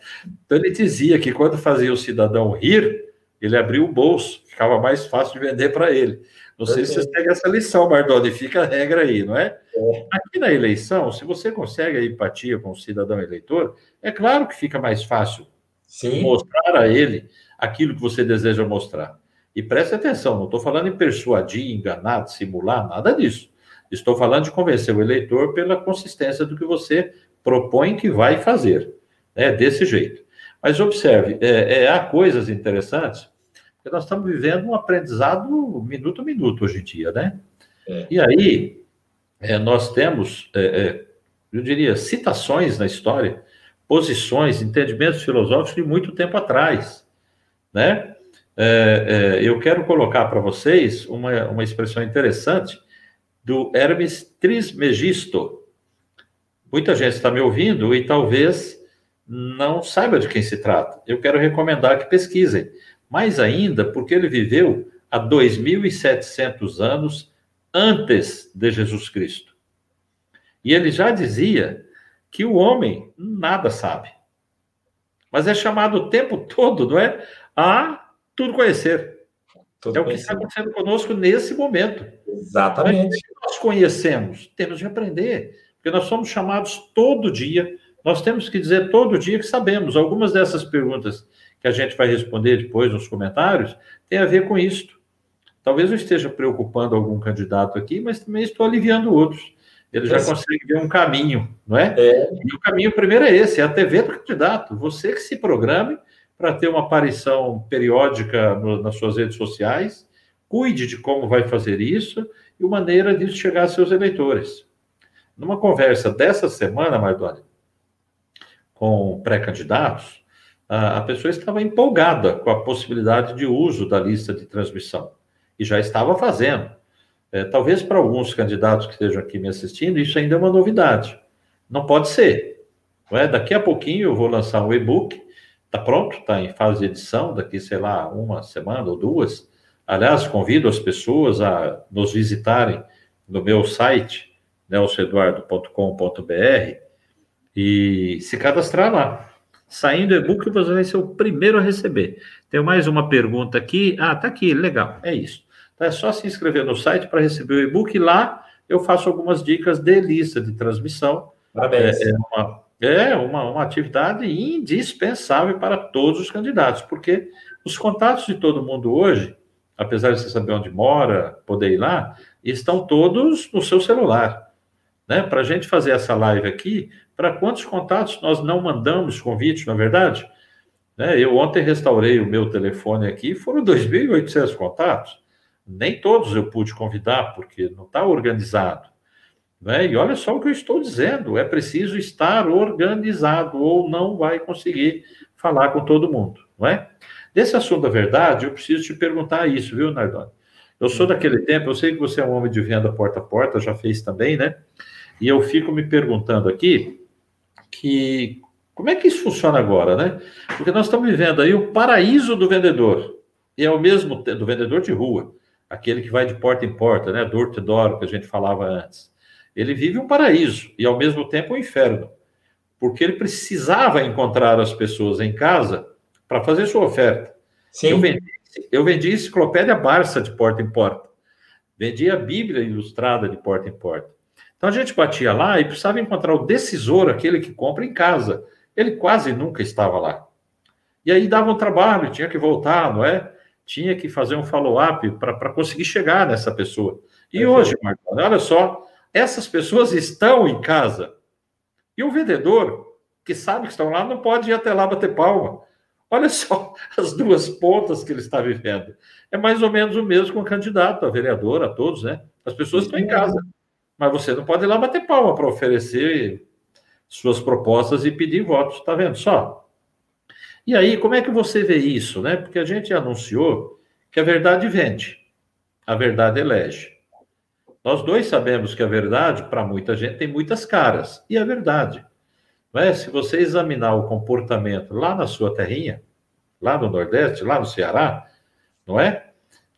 Então ele dizia que quando fazia o cidadão rir, ele abria o bolso, ficava mais fácil de vender para ele. Não sei se vocês pegam essa lição, Bardoni, fica a regra aí, não é? é? Aqui na eleição, se você consegue a empatia com o cidadão eleitor, é claro que fica mais fácil Sim. mostrar a ele aquilo que você deseja mostrar. E preste atenção, não estou falando em persuadir, enganar, simular, nada disso. Estou falando de convencer o eleitor pela consistência do que você propõe que vai fazer. É desse jeito. Mas observe, é, é, há coisas interessantes, porque nós estamos vivendo um aprendizado minuto a minuto hoje em dia, né? É. E aí, é, nós temos, é, é, eu diria, citações na história, posições, entendimentos filosóficos de muito tempo atrás, né? eu quero colocar para vocês uma, uma expressão interessante do Hermes Trismegisto. Muita gente está me ouvindo e talvez não saiba de quem se trata. Eu quero recomendar que pesquisem. Mais ainda, porque ele viveu há 2.700 anos antes de Jesus Cristo. E ele já dizia que o homem nada sabe. Mas é chamado o tempo todo, não é? A tudo conhecer. Tudo é o que está acontecendo conosco nesse momento. Exatamente. Nós conhecemos, temos de aprender, porque nós somos chamados todo dia, nós temos que dizer todo dia que sabemos. Algumas dessas perguntas que a gente vai responder depois nos comentários têm a ver com isto. Talvez eu esteja preocupando algum candidato aqui, mas também estou aliviando outros. Ele já consegue ver um caminho, não é? é? E o caminho primeiro é esse, é a TV do candidato. Você que se programe para ter uma aparição periódica no, nas suas redes sociais, cuide de como vai fazer isso e maneira de chegar a seus eleitores. Numa conversa dessa semana, Mardoni, com pré-candidatos, a pessoa estava empolgada com a possibilidade de uso da lista de transmissão e já estava fazendo. É, talvez para alguns candidatos que estejam aqui me assistindo, isso ainda é uma novidade. Não pode ser. Não é? Daqui a pouquinho eu vou lançar um e-book Está pronto, está em fase de edição, daqui, sei lá, uma semana ou duas. Aliás, convido as pessoas a nos visitarem no meu site, nelsoeduardo.com.br, e se cadastrar lá. Saindo e-book, você vai ser o primeiro a receber. Tem mais uma pergunta aqui. Ah, tá aqui, legal, é isso. Então, é só se inscrever no site para receber o e-book. Lá eu faço algumas dicas de lista de transmissão. Parabéns. É, é uma, é uma, uma atividade indispensável para todos os candidatos, porque os contatos de todo mundo hoje, apesar de você saber onde mora, poder ir lá, estão todos no seu celular. Né? Para a gente fazer essa live aqui, para quantos contatos nós não mandamos convite, na é verdade? Né? Eu ontem restaurei o meu telefone aqui, foram 2.800 contatos. Nem todos eu pude convidar, porque não está organizado. Né? E olha só o que eu estou dizendo: é preciso estar organizado, ou não vai conseguir falar com todo mundo. Não é? Desse assunto da verdade, eu preciso te perguntar isso, viu, Nardoni? Eu sou daquele tempo, eu sei que você é um homem de venda porta a porta, já fez também, né? E eu fico me perguntando aqui que como é que isso funciona agora, né? Porque nós estamos vivendo aí o paraíso do vendedor, e é o mesmo do vendedor de rua, aquele que vai de porta em porta, né? Door to door, que a gente falava antes. Ele vive um paraíso e ao mesmo tempo um inferno, porque ele precisava encontrar as pessoas em casa para fazer sua oferta. Sim. Eu vendi, eu vendi enciclopédia Barça de porta em porta, vendi a Bíblia ilustrada de porta em porta. Então a gente batia lá e precisava encontrar o decisor, aquele que compra em casa. Ele quase nunca estava lá. E aí dava um trabalho, tinha que voltar, não é? Tinha que fazer um follow-up para conseguir chegar nessa pessoa. E é hoje, Marcos, olha só, essas pessoas estão em casa. E o vendedor, que sabe que estão lá, não pode ir até lá bater palma. Olha só as duas pontas que ele está vivendo. É mais ou menos o mesmo com o candidato, a vereador, a todos, né? As pessoas estão em casa mas você não pode ir lá bater palma para oferecer suas propostas e pedir votos, tá vendo só? E aí, como é que você vê isso, né? Porque a gente anunciou que a verdade vende, a verdade elege. Nós dois sabemos que a verdade, para muita gente, tem muitas caras, e é verdade. Mas se você examinar o comportamento lá na sua terrinha, lá no Nordeste, lá no Ceará, não é?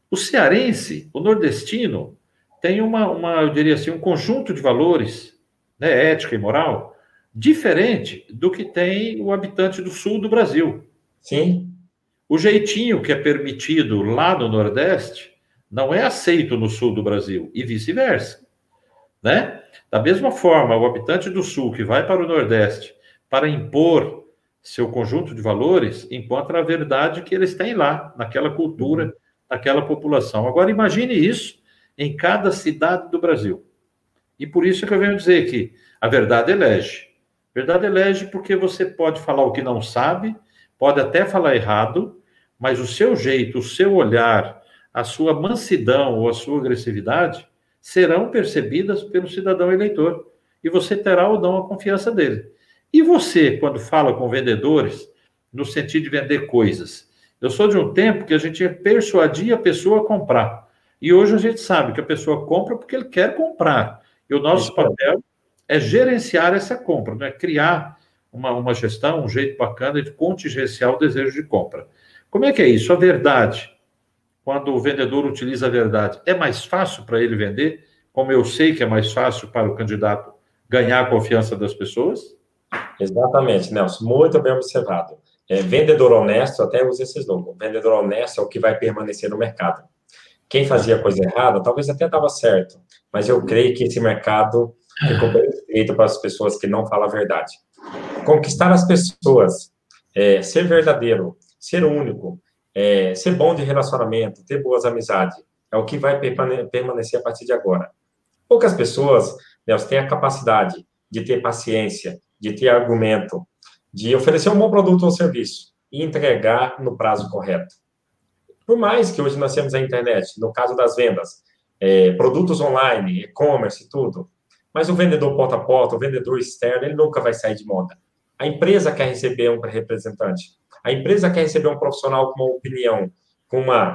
O cearense, o nordestino, tem uma, uma, eu diria assim, um conjunto de valores, né, ética e moral, diferente do que tem o habitante do sul do Brasil. Sim. O jeitinho que é permitido lá no Nordeste não é aceito no sul do Brasil e vice-versa, né? Da mesma forma, o habitante do sul que vai para o Nordeste para impor seu conjunto de valores encontra a verdade que eles têm lá, naquela cultura, naquela população. Agora imagine isso em cada cidade do Brasil. E por isso que eu venho dizer que a verdade elege. Verdade elege porque você pode falar o que não sabe, pode até falar errado, mas o seu jeito, o seu olhar, a sua mansidão ou a sua agressividade serão percebidas pelo cidadão eleitor. E você terá ou não a confiança dele. E você, quando fala com vendedores, no sentido de vender coisas? Eu sou de um tempo que a gente persuadia a pessoa a comprar. E hoje a gente sabe que a pessoa compra porque ele quer comprar. E o nosso papel é gerenciar essa compra, né? criar uma, uma gestão, um jeito bacana de contingenciar o desejo de compra. Como é que é isso? A verdade. Quando o vendedor utiliza a verdade, é mais fácil para ele vender, como eu sei que é mais fácil para o candidato ganhar a confiança das pessoas? Exatamente, Nelson. Muito bem observado. É, vendedor honesto, até usa esse slogan. Vendedor honesto é o que vai permanecer no mercado. Quem fazia coisa errada, talvez até estava certo, mas eu creio que esse mercado ficou bem feito para as pessoas que não falam a verdade. Conquistar as pessoas, é, ser verdadeiro, ser único, é, ser bom de relacionamento, ter boas amizades, é o que vai permanecer a partir de agora. Poucas pessoas né, têm a capacidade de ter paciência, de ter argumento, de oferecer um bom produto ou serviço e entregar no prazo correto. Por mais que hoje nós temos a internet, no caso das vendas, é, produtos online, e-commerce tudo, mas o vendedor porta a porta, o vendedor externo, ele nunca vai sair de moda. A empresa quer receber um representante. A empresa quer receber um profissional com uma opinião, com, uma,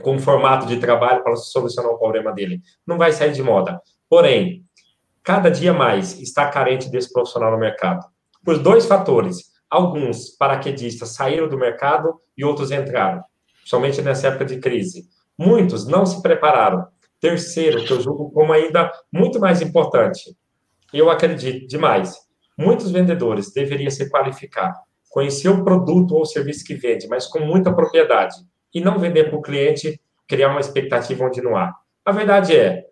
com um formato de trabalho para solucionar o problema dele. Não vai sair de moda. Porém, cada dia mais está carente desse profissional no mercado. Por dois fatores. Alguns paraquedistas saíram do mercado e outros entraram, somente nessa época de crise. Muitos não se prepararam. Terceiro, que eu julgo como ainda muito mais importante, eu acredito demais. Muitos vendedores deveriam se qualificar, conhecer o produto ou serviço que vende, mas com muita propriedade, e não vender para o cliente criar uma expectativa onde não há. A verdade é,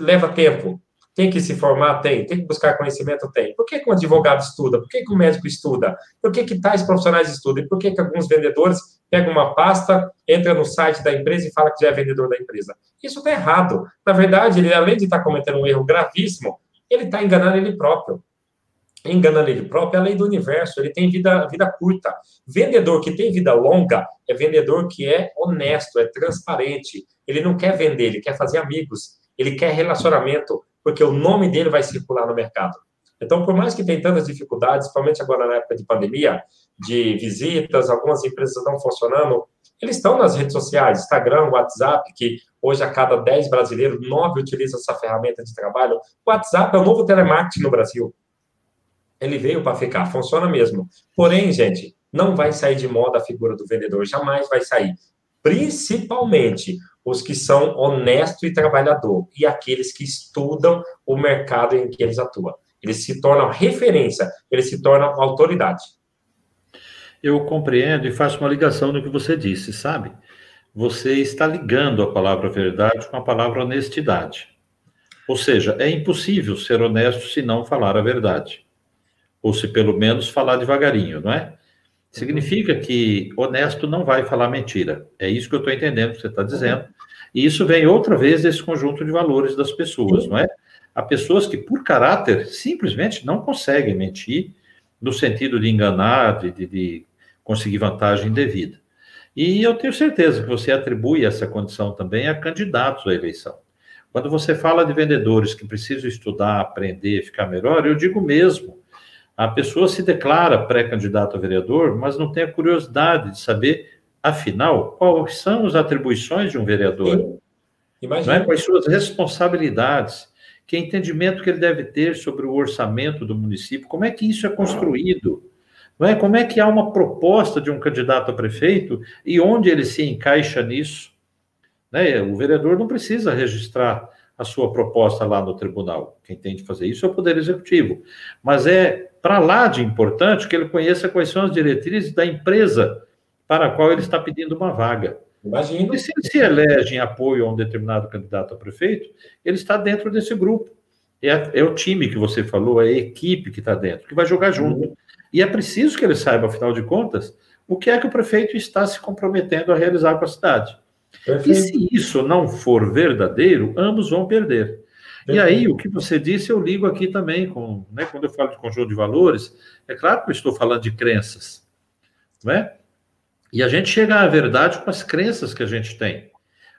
leva tempo. Tem que se formar? Tem. Tem que buscar conhecimento? Tem. Por que, que um advogado estuda? Por que, que um médico estuda? Por que, que tais profissionais estudam? E por que, que alguns vendedores pegam uma pasta, entra no site da empresa e fala que já é vendedor da empresa? Isso está errado. Na verdade, ele, além de estar tá cometendo um erro gravíssimo, ele está enganando ele próprio. Enganando ele próprio é a lei do universo, ele tem vida, vida curta. Vendedor que tem vida longa é vendedor que é honesto, é transparente. Ele não quer vender, ele quer fazer amigos, ele quer relacionamento, porque o nome dele vai circular no mercado. Então, por mais que tenha tantas dificuldades, principalmente agora na época de pandemia, de visitas, algumas empresas não funcionando, eles estão nas redes sociais, Instagram, WhatsApp, que hoje a cada 10 brasileiros, 9 utilizam essa ferramenta de trabalho. O WhatsApp é o novo telemarketing no Brasil. Ele veio para ficar, funciona mesmo. Porém, gente, não vai sair de moda a figura do vendedor, jamais vai sair. Principalmente os que são honesto e trabalhador e aqueles que estudam o mercado em que eles atuam. Eles se tornam referência, eles se tornam autoridade. Eu compreendo e faço uma ligação no que você disse, sabe? Você está ligando a palavra verdade com a palavra honestidade. Ou seja, é impossível ser honesto se não falar a verdade. Ou se pelo menos falar devagarinho, não é? Significa que honesto não vai falar mentira. É isso que eu estou entendendo que você está dizendo. E isso vem outra vez desse conjunto de valores das pessoas, não é? Há pessoas que, por caráter, simplesmente não conseguem mentir no sentido de enganar, de, de, de conseguir vantagem devida. E eu tenho certeza que você atribui essa condição também a candidatos à eleição. Quando você fala de vendedores que precisam estudar, aprender, ficar melhor, eu digo mesmo. A pessoa se declara pré-candidato a vereador, mas não tem a curiosidade de saber, afinal, quais são as atribuições de um vereador. Imagina. É? Quais suas responsabilidades, que entendimento que ele deve ter sobre o orçamento do município, como é que isso é construído. Não é? Como é que há uma proposta de um candidato a prefeito e onde ele se encaixa nisso? Né? O vereador não precisa registrar a sua proposta lá no tribunal. Quem tem de fazer isso é o Poder Executivo. Mas é para lá de importante que ele conheça quais são as diretrizes da empresa para a qual ele está pedindo uma vaga. Imagina. E se ele se elege em apoio a um determinado candidato a prefeito, ele está dentro desse grupo. É, é o time que você falou, é a equipe que está dentro, que vai jogar junto. Uhum. E é preciso que ele saiba, afinal de contas, o que é que o prefeito está se comprometendo a realizar com a cidade. Perfeito. E se isso não for verdadeiro, ambos vão perder. E aí, o que você disse, eu ligo aqui também, com, né, quando eu falo de conjunto de valores, é claro que eu estou falando de crenças, não é? E a gente chega à verdade com as crenças que a gente tem.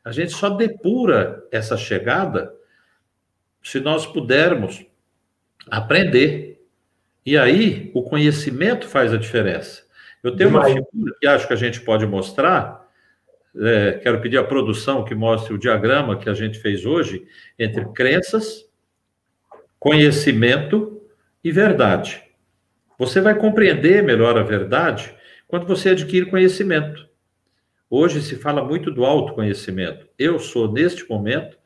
A gente só depura essa chegada se nós pudermos aprender e aí, o conhecimento faz a diferença. Eu tenho uma figura que acho que a gente pode mostrar. É, quero pedir à produção que mostre o diagrama que a gente fez hoje entre crenças, conhecimento e verdade. Você vai compreender melhor a verdade quando você adquire conhecimento. Hoje se fala muito do autoconhecimento. Eu sou, neste momento,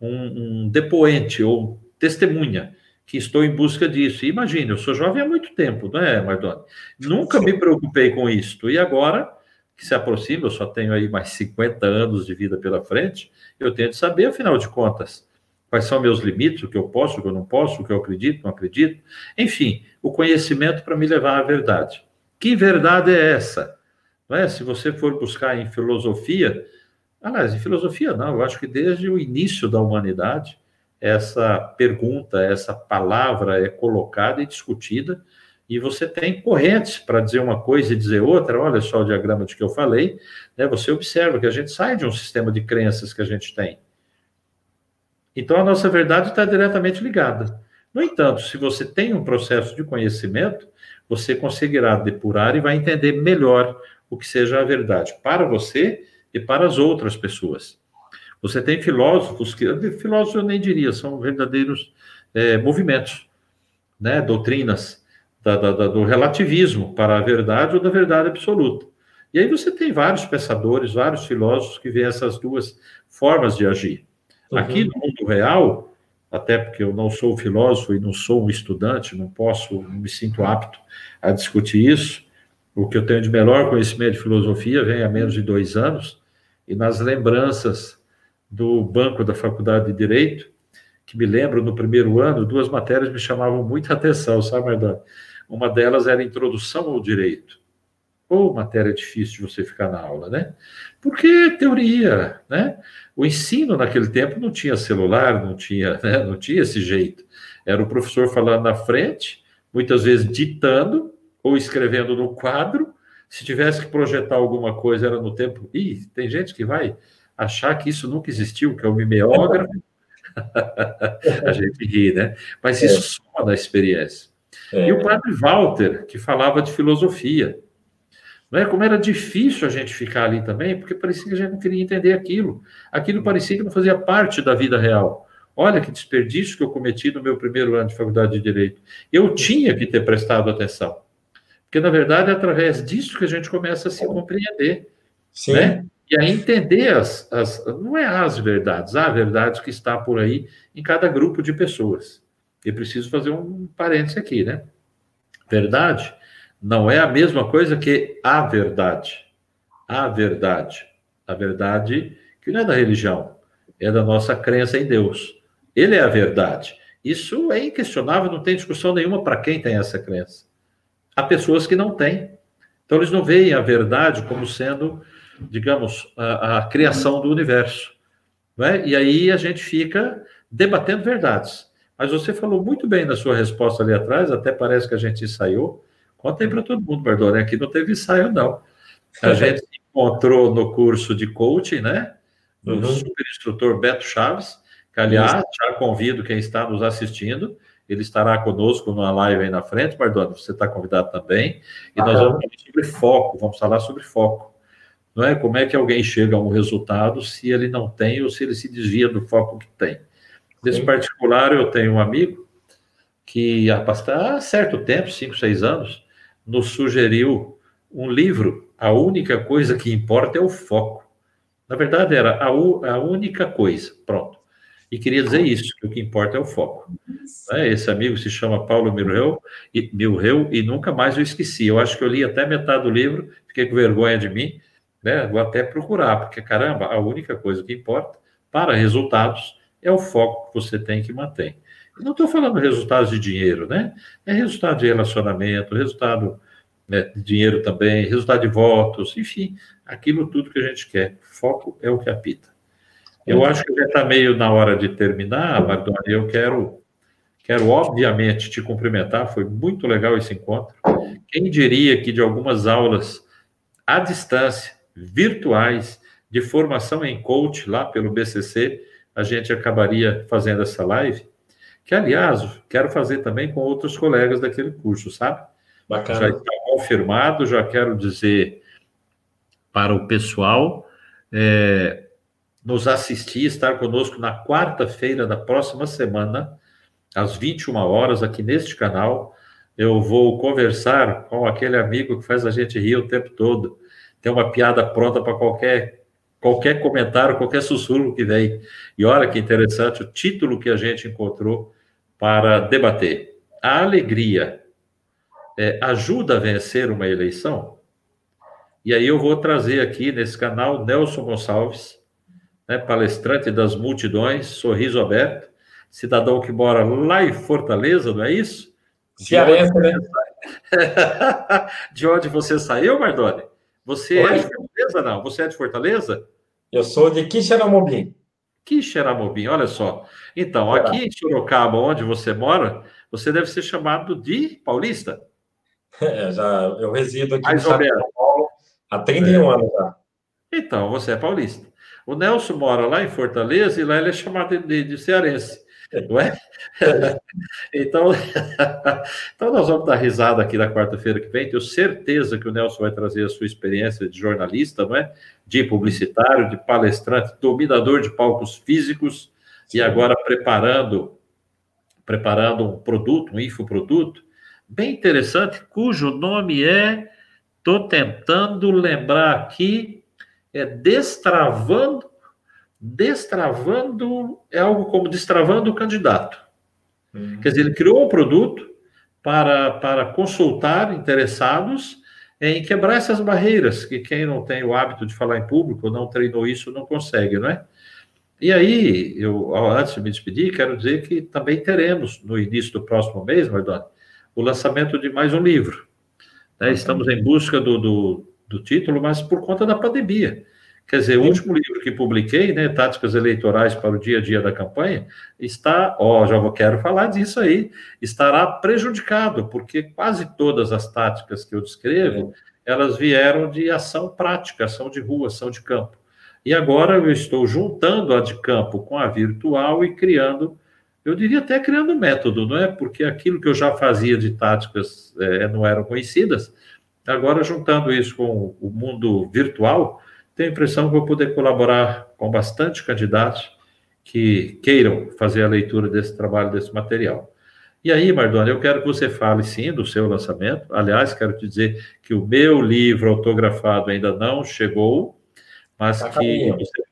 um, um depoente ou testemunha que estou em busca disso. E eu sou jovem há muito tempo, não é, Mardoni? Nunca me preocupei com isso. E agora que se aproxima, eu só tenho aí mais 50 anos de vida pela frente, eu tenho de saber, afinal de contas, quais são meus limites, o que eu posso, o que eu não posso, o que eu acredito, não acredito. Enfim, o conhecimento para me levar à verdade. Que verdade é essa? Não é? Se você for buscar em filosofia, aliás, em filosofia não, eu acho que desde o início da humanidade, essa pergunta, essa palavra é colocada e discutida, e você tem correntes para dizer uma coisa e dizer outra. Olha só o diagrama de que eu falei, né? Você observa que a gente sai de um sistema de crenças que a gente tem. Então a nossa verdade está diretamente ligada. No entanto, se você tem um processo de conhecimento, você conseguirá depurar e vai entender melhor o que seja a verdade para você e para as outras pessoas. Você tem filósofos que, filósofos eu nem diria, são verdadeiros é, movimentos, né, doutrinas, da, da, do relativismo para a verdade ou da verdade absoluta. E aí você tem vários pensadores, vários filósofos que veem essas duas formas de agir. Uhum. Aqui no mundo real, até porque eu não sou filósofo e não sou um estudante, não posso, não me sinto apto a discutir isso. O que eu tenho de melhor conhecimento de filosofia vem há menos de dois anos, e nas lembranças do banco da Faculdade de Direito, que me lembro no primeiro ano, duas matérias me chamavam muita atenção, sabe, Mardani? Uma delas era Introdução ao Direito. Ou matéria difícil de você ficar na aula, né? Porque teoria, né? O ensino naquele tempo não tinha celular, não tinha, né? não tinha esse jeito. Era o professor falando na frente, muitas vezes ditando ou escrevendo no quadro. Se tivesse que projetar alguma coisa, era no tempo. Ih, tem gente que vai achar que isso nunca existiu, que é o mimeógrafo. a gente ri, né? Mas isso é. soma da experiência. É. E o padre Walter, que falava de filosofia. Não é? Como era difícil a gente ficar ali também, porque parecia que a gente não queria entender aquilo. Aquilo parecia que não fazia parte da vida real. Olha que desperdício que eu cometi no meu primeiro ano de faculdade de Direito. Eu tinha que ter prestado atenção. Porque, na verdade, é através disso que a gente começa a se compreender. Sim. Né? E a entender as, as. Não é as verdades, há verdades que está por aí em cada grupo de pessoas. E preciso fazer um parênteses aqui, né? Verdade não é a mesma coisa que a verdade. A verdade. A verdade que não é da religião, é da nossa crença em Deus. Ele é a verdade. Isso é inquestionável, não tem discussão nenhuma para quem tem essa crença. Há pessoas que não têm. Então, eles não veem a verdade como sendo, digamos, a, a criação do universo. É? E aí a gente fica debatendo verdades. Mas você falou muito bem na sua resposta ali atrás, até parece que a gente ensaiou. Conta aí para todo mundo, Bardoni. Aqui não teve ensaio, não. A gente se encontrou no curso de coaching, né? Do uhum. super instrutor Beto Chaves, que, aliás, já convido quem está nos assistindo. Ele estará conosco numa live aí na frente, Bardoni. Você está convidado também. E nós vamos falar sobre foco, vamos falar sobre foco. Não é? Como é que alguém chega a um resultado se ele não tem ou se ele se desvia do foco que tem. Nesse particular, eu tenho um amigo que há certo tempo, cinco, seis anos, nos sugeriu um livro, A Única Coisa que Importa é o Foco. Na verdade, era a, a única coisa, pronto. E queria dizer isso, que o que importa é o foco. É, esse amigo se chama Paulo Milreu e, Milreu, e nunca mais eu esqueci. Eu acho que eu li até metade do livro, fiquei com vergonha de mim, né? vou até procurar, porque, caramba, a única coisa que importa para resultados é o foco que você tem que manter. Não estou falando resultados de dinheiro, né? É resultado de relacionamento, resultado né, de dinheiro também, resultado de votos, enfim, aquilo tudo que a gente quer. Foco é o que apita. Eu acho que já está meio na hora de terminar, Bardoni. Eu quero, quero, obviamente, te cumprimentar. Foi muito legal esse encontro. Quem diria que de algumas aulas à distância, virtuais, de formação em coach lá pelo BCC, a gente acabaria fazendo essa live? Que, aliás, quero fazer também com outros colegas daquele curso, sabe? Bacana. Já está confirmado, já quero dizer para o pessoal é, nos assistir, estar conosco na quarta-feira da próxima semana, às 21 horas, aqui neste canal. Eu vou conversar com aquele amigo que faz a gente rir o tempo todo. Tem uma piada pronta para qualquer qualquer comentário, qualquer sussurro que vem. E olha que interessante o título que a gente encontrou para debater. A alegria é, ajuda a vencer uma eleição? E aí eu vou trazer aqui nesse canal Nelson Gonçalves, né, palestrante das multidões, sorriso aberto, cidadão que mora lá em Fortaleza, não é isso? Cearense, né? de onde você saiu, Mardoni? Você Oi? é de Fortaleza, não? Você é de Fortaleza? Eu sou de Quixeramobim. Quixeramobim, olha só. Então, aqui em Sorocaba, onde você mora, você deve ser chamado de paulista. É, já, eu resido aqui Mais em São Paulo há 31 é. anos já. Então, você é paulista. O Nelson mora lá em Fortaleza e lá ele é chamado de, de cearense. Não é? então, então, nós vamos dar risada aqui na quarta-feira que vem. Tenho certeza que o Nelson vai trazer a sua experiência de jornalista, não é? De publicitário, de palestrante, dominador de palcos físicos e agora preparando preparando um produto, um infoproduto, bem interessante, cujo nome é, estou tentando lembrar aqui, é Destravando, Destravando, é algo como Destravando o Candidato. Uhum. Quer dizer, ele criou um produto para, para consultar interessados em quebrar essas barreiras, que quem não tem o hábito de falar em público, não treinou isso, não consegue, não é? E aí, eu, antes de me despedir, quero dizer que também teremos, no início do próximo mês, Mardoni, o lançamento de mais um livro. Né? Estamos em busca do, do, do, título, mas por conta da pandemia. Quer dizer, o último livro que publiquei, né, Táticas Eleitorais para o Dia a Dia da Campanha, está, ó, já vou, quero falar disso aí, estará prejudicado, porque quase todas as táticas que eu descrevo, elas vieram de ação prática, ação de rua, ação de campo. E agora eu estou juntando a de campo com a virtual e criando, eu diria até criando método, não é? Porque aquilo que eu já fazia de táticas é, não eram conhecidas, agora juntando isso com o mundo virtual, tenho a impressão que vou poder colaborar com bastante candidatos que queiram fazer a leitura desse trabalho, desse material. E aí, Mardoni, eu quero que você fale sim do seu lançamento. Aliás, quero te dizer que o meu livro autografado ainda não chegou, mas tá que você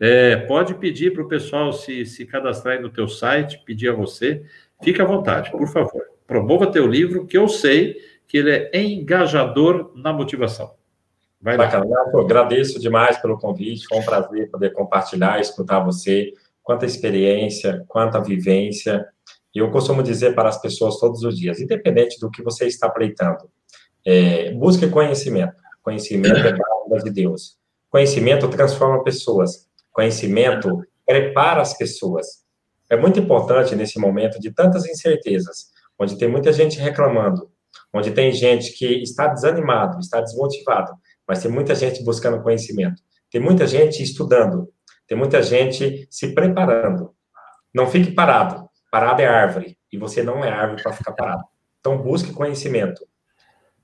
é, pode pedir para o pessoal se, se cadastrar aí no teu site, pedir a você. Fique à vontade, por favor. Promova teu livro, que eu sei que ele é engajador na motivação. Vai Bacana. Lá. agradeço demais pelo convite. Foi um prazer poder compartilhar, escutar você. Quanta experiência, quanta vivência. E eu costumo dizer para as pessoas todos os dias, independente do que você está pleitando, é, busque conhecimento. Conhecimento é palavra de Deus. Conhecimento transforma pessoas. Conhecimento prepara as pessoas. É muito importante nesse momento de tantas incertezas, onde tem muita gente reclamando, onde tem gente que está desanimado, está desmotivado, mas tem muita gente buscando conhecimento. Tem muita gente estudando, tem muita gente se preparando. Não fique parado. Parado é árvore e você não é árvore para ficar parado. Então busque conhecimento.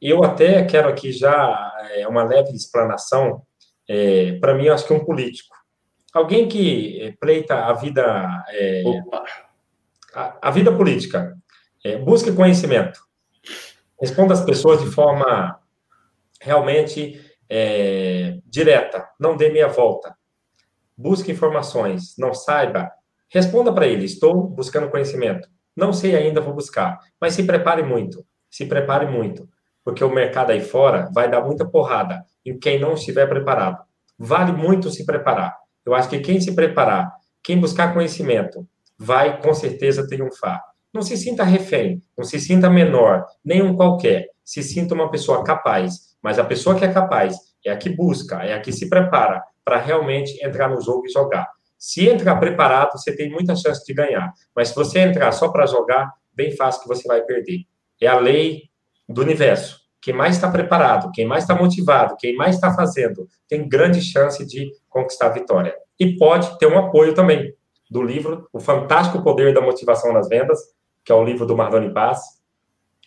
Eu até quero aqui já é, uma leve explanação é, para mim, acho que é um político. Alguém que é, pleita a vida. É, a, a, vida política. É, busque conhecimento. Responda as pessoas de forma realmente é, direta. Não dê meia volta. Busque informações. Não saiba. Responda para ele: estou buscando conhecimento. Não sei ainda, vou buscar. Mas se prepare muito. Se prepare muito. Porque o mercado aí fora vai dar muita porrada em quem não estiver preparado. Vale muito se preparar. Eu acho que quem se preparar, quem buscar conhecimento, vai com certeza triunfar. Não se sinta refém, não se sinta menor, nenhum qualquer. Se sinta uma pessoa capaz. Mas a pessoa que é capaz é a que busca, é a que se prepara para realmente entrar no jogo e jogar. Se entrar preparado, você tem muita chance de ganhar. Mas se você entrar só para jogar, bem fácil que você vai perder. É a lei do universo quem mais está preparado, quem mais está motivado, quem mais está fazendo, tem grande chance de conquistar a vitória. E pode ter um apoio também do livro O Fantástico Poder da Motivação nas Vendas, que é o livro do Mardoni Paz.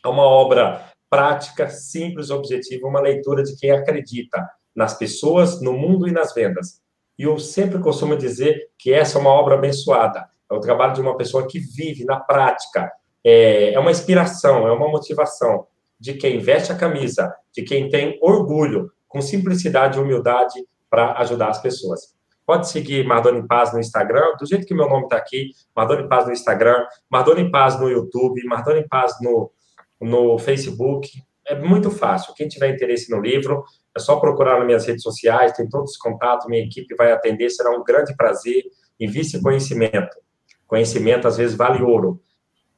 É uma obra prática, simples, objetiva, uma leitura de quem acredita nas pessoas, no mundo e nas vendas. E eu sempre costumo dizer que essa é uma obra abençoada. É o trabalho de uma pessoa que vive na prática. É, é uma inspiração, é uma motivação de quem veste a camisa, de quem tem orgulho, com simplicidade e humildade para ajudar as pessoas. Pode seguir Mardoni Paz no Instagram, do jeito que meu nome está aqui, Mardoni Paz no Instagram, Mardoni Paz no YouTube, Mardoni Paz no, no Facebook. É muito fácil. Quem tiver interesse no livro, é só procurar nas minhas redes sociais, tem todos os contatos, minha equipe vai atender, será um grande prazer. Invista conhecimento. Conhecimento, às vezes, vale ouro.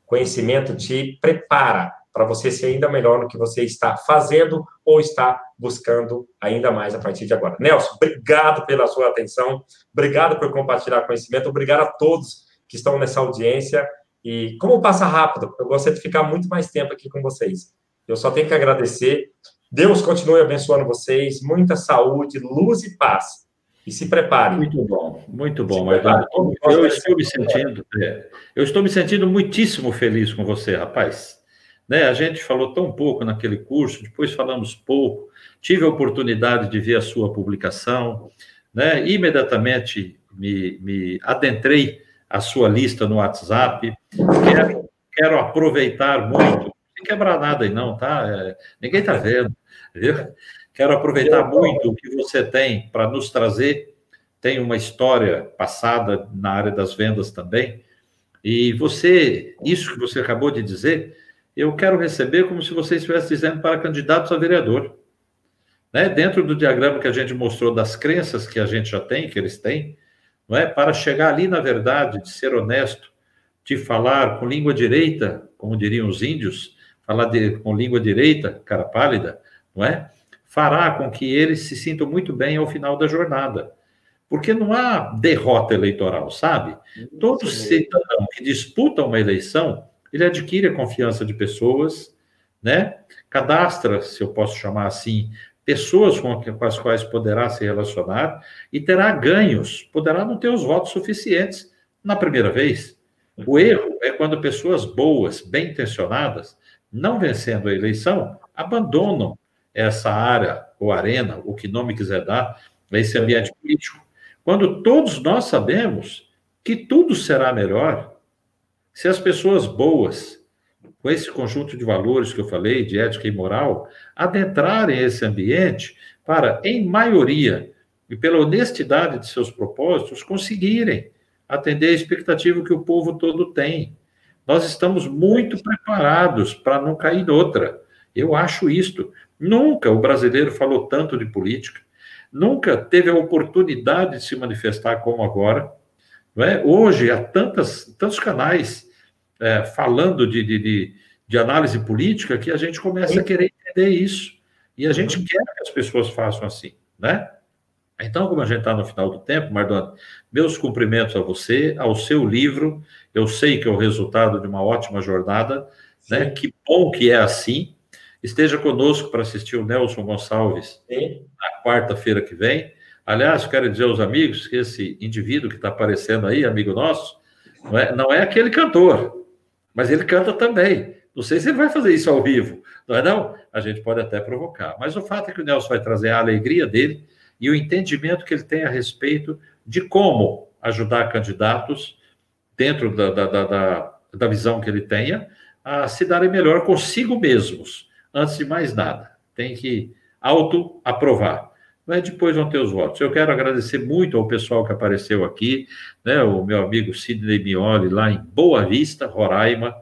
Conhecimento te prepara para você ser ainda melhor no que você está fazendo ou está buscando ainda mais a partir de agora. Nelson, obrigado pela sua atenção, obrigado por compartilhar conhecimento, obrigado a todos que estão nessa audiência. E como passa rápido, eu gostaria de ficar muito mais tempo aqui com vocês. Eu só tenho que agradecer. Deus continue abençoando vocês, muita saúde, luz e paz. E se prepare. Muito bom, muito bom, Eduardo. Eu estou me sentindo, é, eu estou me sentindo muitíssimo feliz com você, rapaz. Né? A gente falou tão pouco naquele curso, depois falamos pouco. Tive a oportunidade de ver a sua publicação, né? imediatamente me, me adentrei a sua lista no WhatsApp. Quero, quero aproveitar muito que quebrar nada aí, não, tá? É, ninguém está vendo, viu? Quero aproveitar muito o que você tem para nos trazer. Tem uma história passada na área das vendas também. E você, isso que você acabou de dizer, eu quero receber como se você estivesse dizendo para candidatos a vereador. Né? Dentro do diagrama que a gente mostrou das crenças que a gente já tem, que eles têm, não é? Para chegar ali na verdade, de ser honesto, de falar com língua direita, como diriam os índios, falar de, com língua direita, cara pálida, não é? Fará com que eles se sintam muito bem ao final da jornada. Porque não há derrota eleitoral, sabe? Todo cidadão que disputa uma eleição, ele adquire a confiança de pessoas, né? Cadastra, se eu posso chamar assim, pessoas com as quais poderá se relacionar e terá ganhos, poderá não ter os votos suficientes na primeira vez. O erro é quando pessoas boas, bem intencionadas, não vencendo a eleição, abandonam essa área ou arena, o que nome quiser dar, esse ambiente político. Quando todos nós sabemos que tudo será melhor se as pessoas boas, com esse conjunto de valores que eu falei, de ética e moral, adentrarem esse ambiente para, em maioria, e pela honestidade de seus propósitos, conseguirem atender a expectativa que o povo todo tem. Nós estamos muito preparados para não cair noutra. Eu acho isto. Nunca o brasileiro falou tanto de política, nunca teve a oportunidade de se manifestar como agora. Não é? Hoje há tantas, tantos canais é, falando de, de, de, análise política que a gente começa a querer entender isso. E a gente uhum. quer que as pessoas façam assim, né? Então, como a gente está no final do tempo, Mardoni, meus cumprimentos a você, ao seu livro. Eu sei que é o resultado de uma ótima jornada, né? Que bom que é assim. Esteja conosco para assistir o Nelson Gonçalves Sim. na quarta-feira que vem. Aliás, quero dizer aos amigos que esse indivíduo que está aparecendo aí, amigo nosso, não é, não é aquele cantor, mas ele canta também. Não sei se ele vai fazer isso ao vivo, não é não? A gente pode até provocar. Mas o fato é que o Nelson vai trazer a alegria dele e o entendimento que ele tem a respeito de como ajudar candidatos dentro da, da, da, da visão que ele tenha a se darem melhor consigo mesmos, antes de mais nada. Tem que auto-aprovar. Mas depois vão ter os votos. Eu quero agradecer muito ao pessoal que apareceu aqui, né? O meu amigo Sidney Mioli, lá em Boa Vista, Roraima,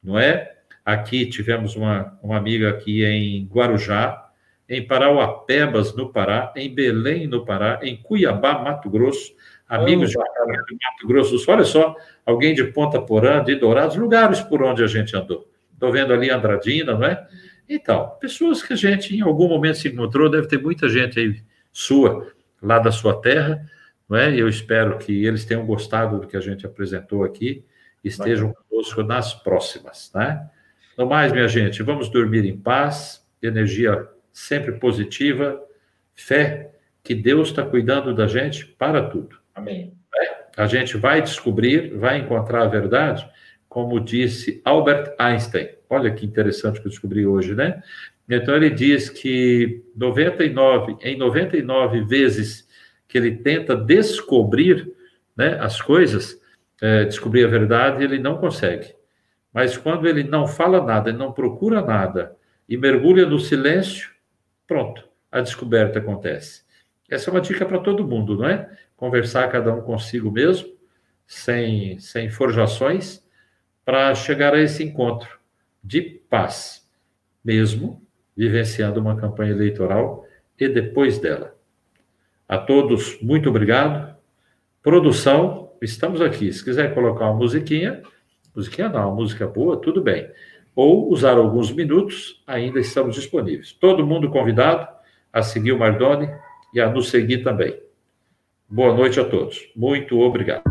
não é? Aqui tivemos uma, uma amiga aqui em Guarujá, em Parauapebas, no Pará, em Belém, no Pará, em Cuiabá, Mato Grosso, amigos de Mato Grosso do Sul. Olha só, alguém de Ponta Porã, de Dourados, lugares por onde a gente andou. Estou vendo ali Andradina, não é? Então, pessoas que a gente em algum momento se encontrou, deve ter muita gente aí sua, lá da sua terra, não é? Eu espero que eles tenham gostado do que a gente apresentou aqui, estejam conosco nas próximas, né? No mais, minha gente, vamos dormir em paz, energia sempre positiva, fé que Deus está cuidando da gente para tudo. Amém. É? A gente vai descobrir, vai encontrar a verdade, como disse Albert Einstein. Olha que interessante que eu descobri hoje, né? Então ele diz que 99, em 99 vezes que ele tenta descobrir né, as coisas, é, descobrir a verdade, ele não consegue. Mas quando ele não fala nada, ele não procura nada e mergulha no silêncio, pronto, a descoberta acontece. Essa é uma dica para todo mundo, não é? Conversar cada um consigo mesmo, sem, sem forjações, para chegar a esse encontro de paz, mesmo vivenciando uma campanha eleitoral e depois dela. A todos, muito obrigado. Produção, estamos aqui. Se quiser colocar uma musiquinha, musiquinha não, uma música boa, tudo bem. Ou usar alguns minutos, ainda estamos disponíveis. Todo mundo convidado a seguir o Mardoni e a nos seguir também. Boa noite a todos. Muito obrigado.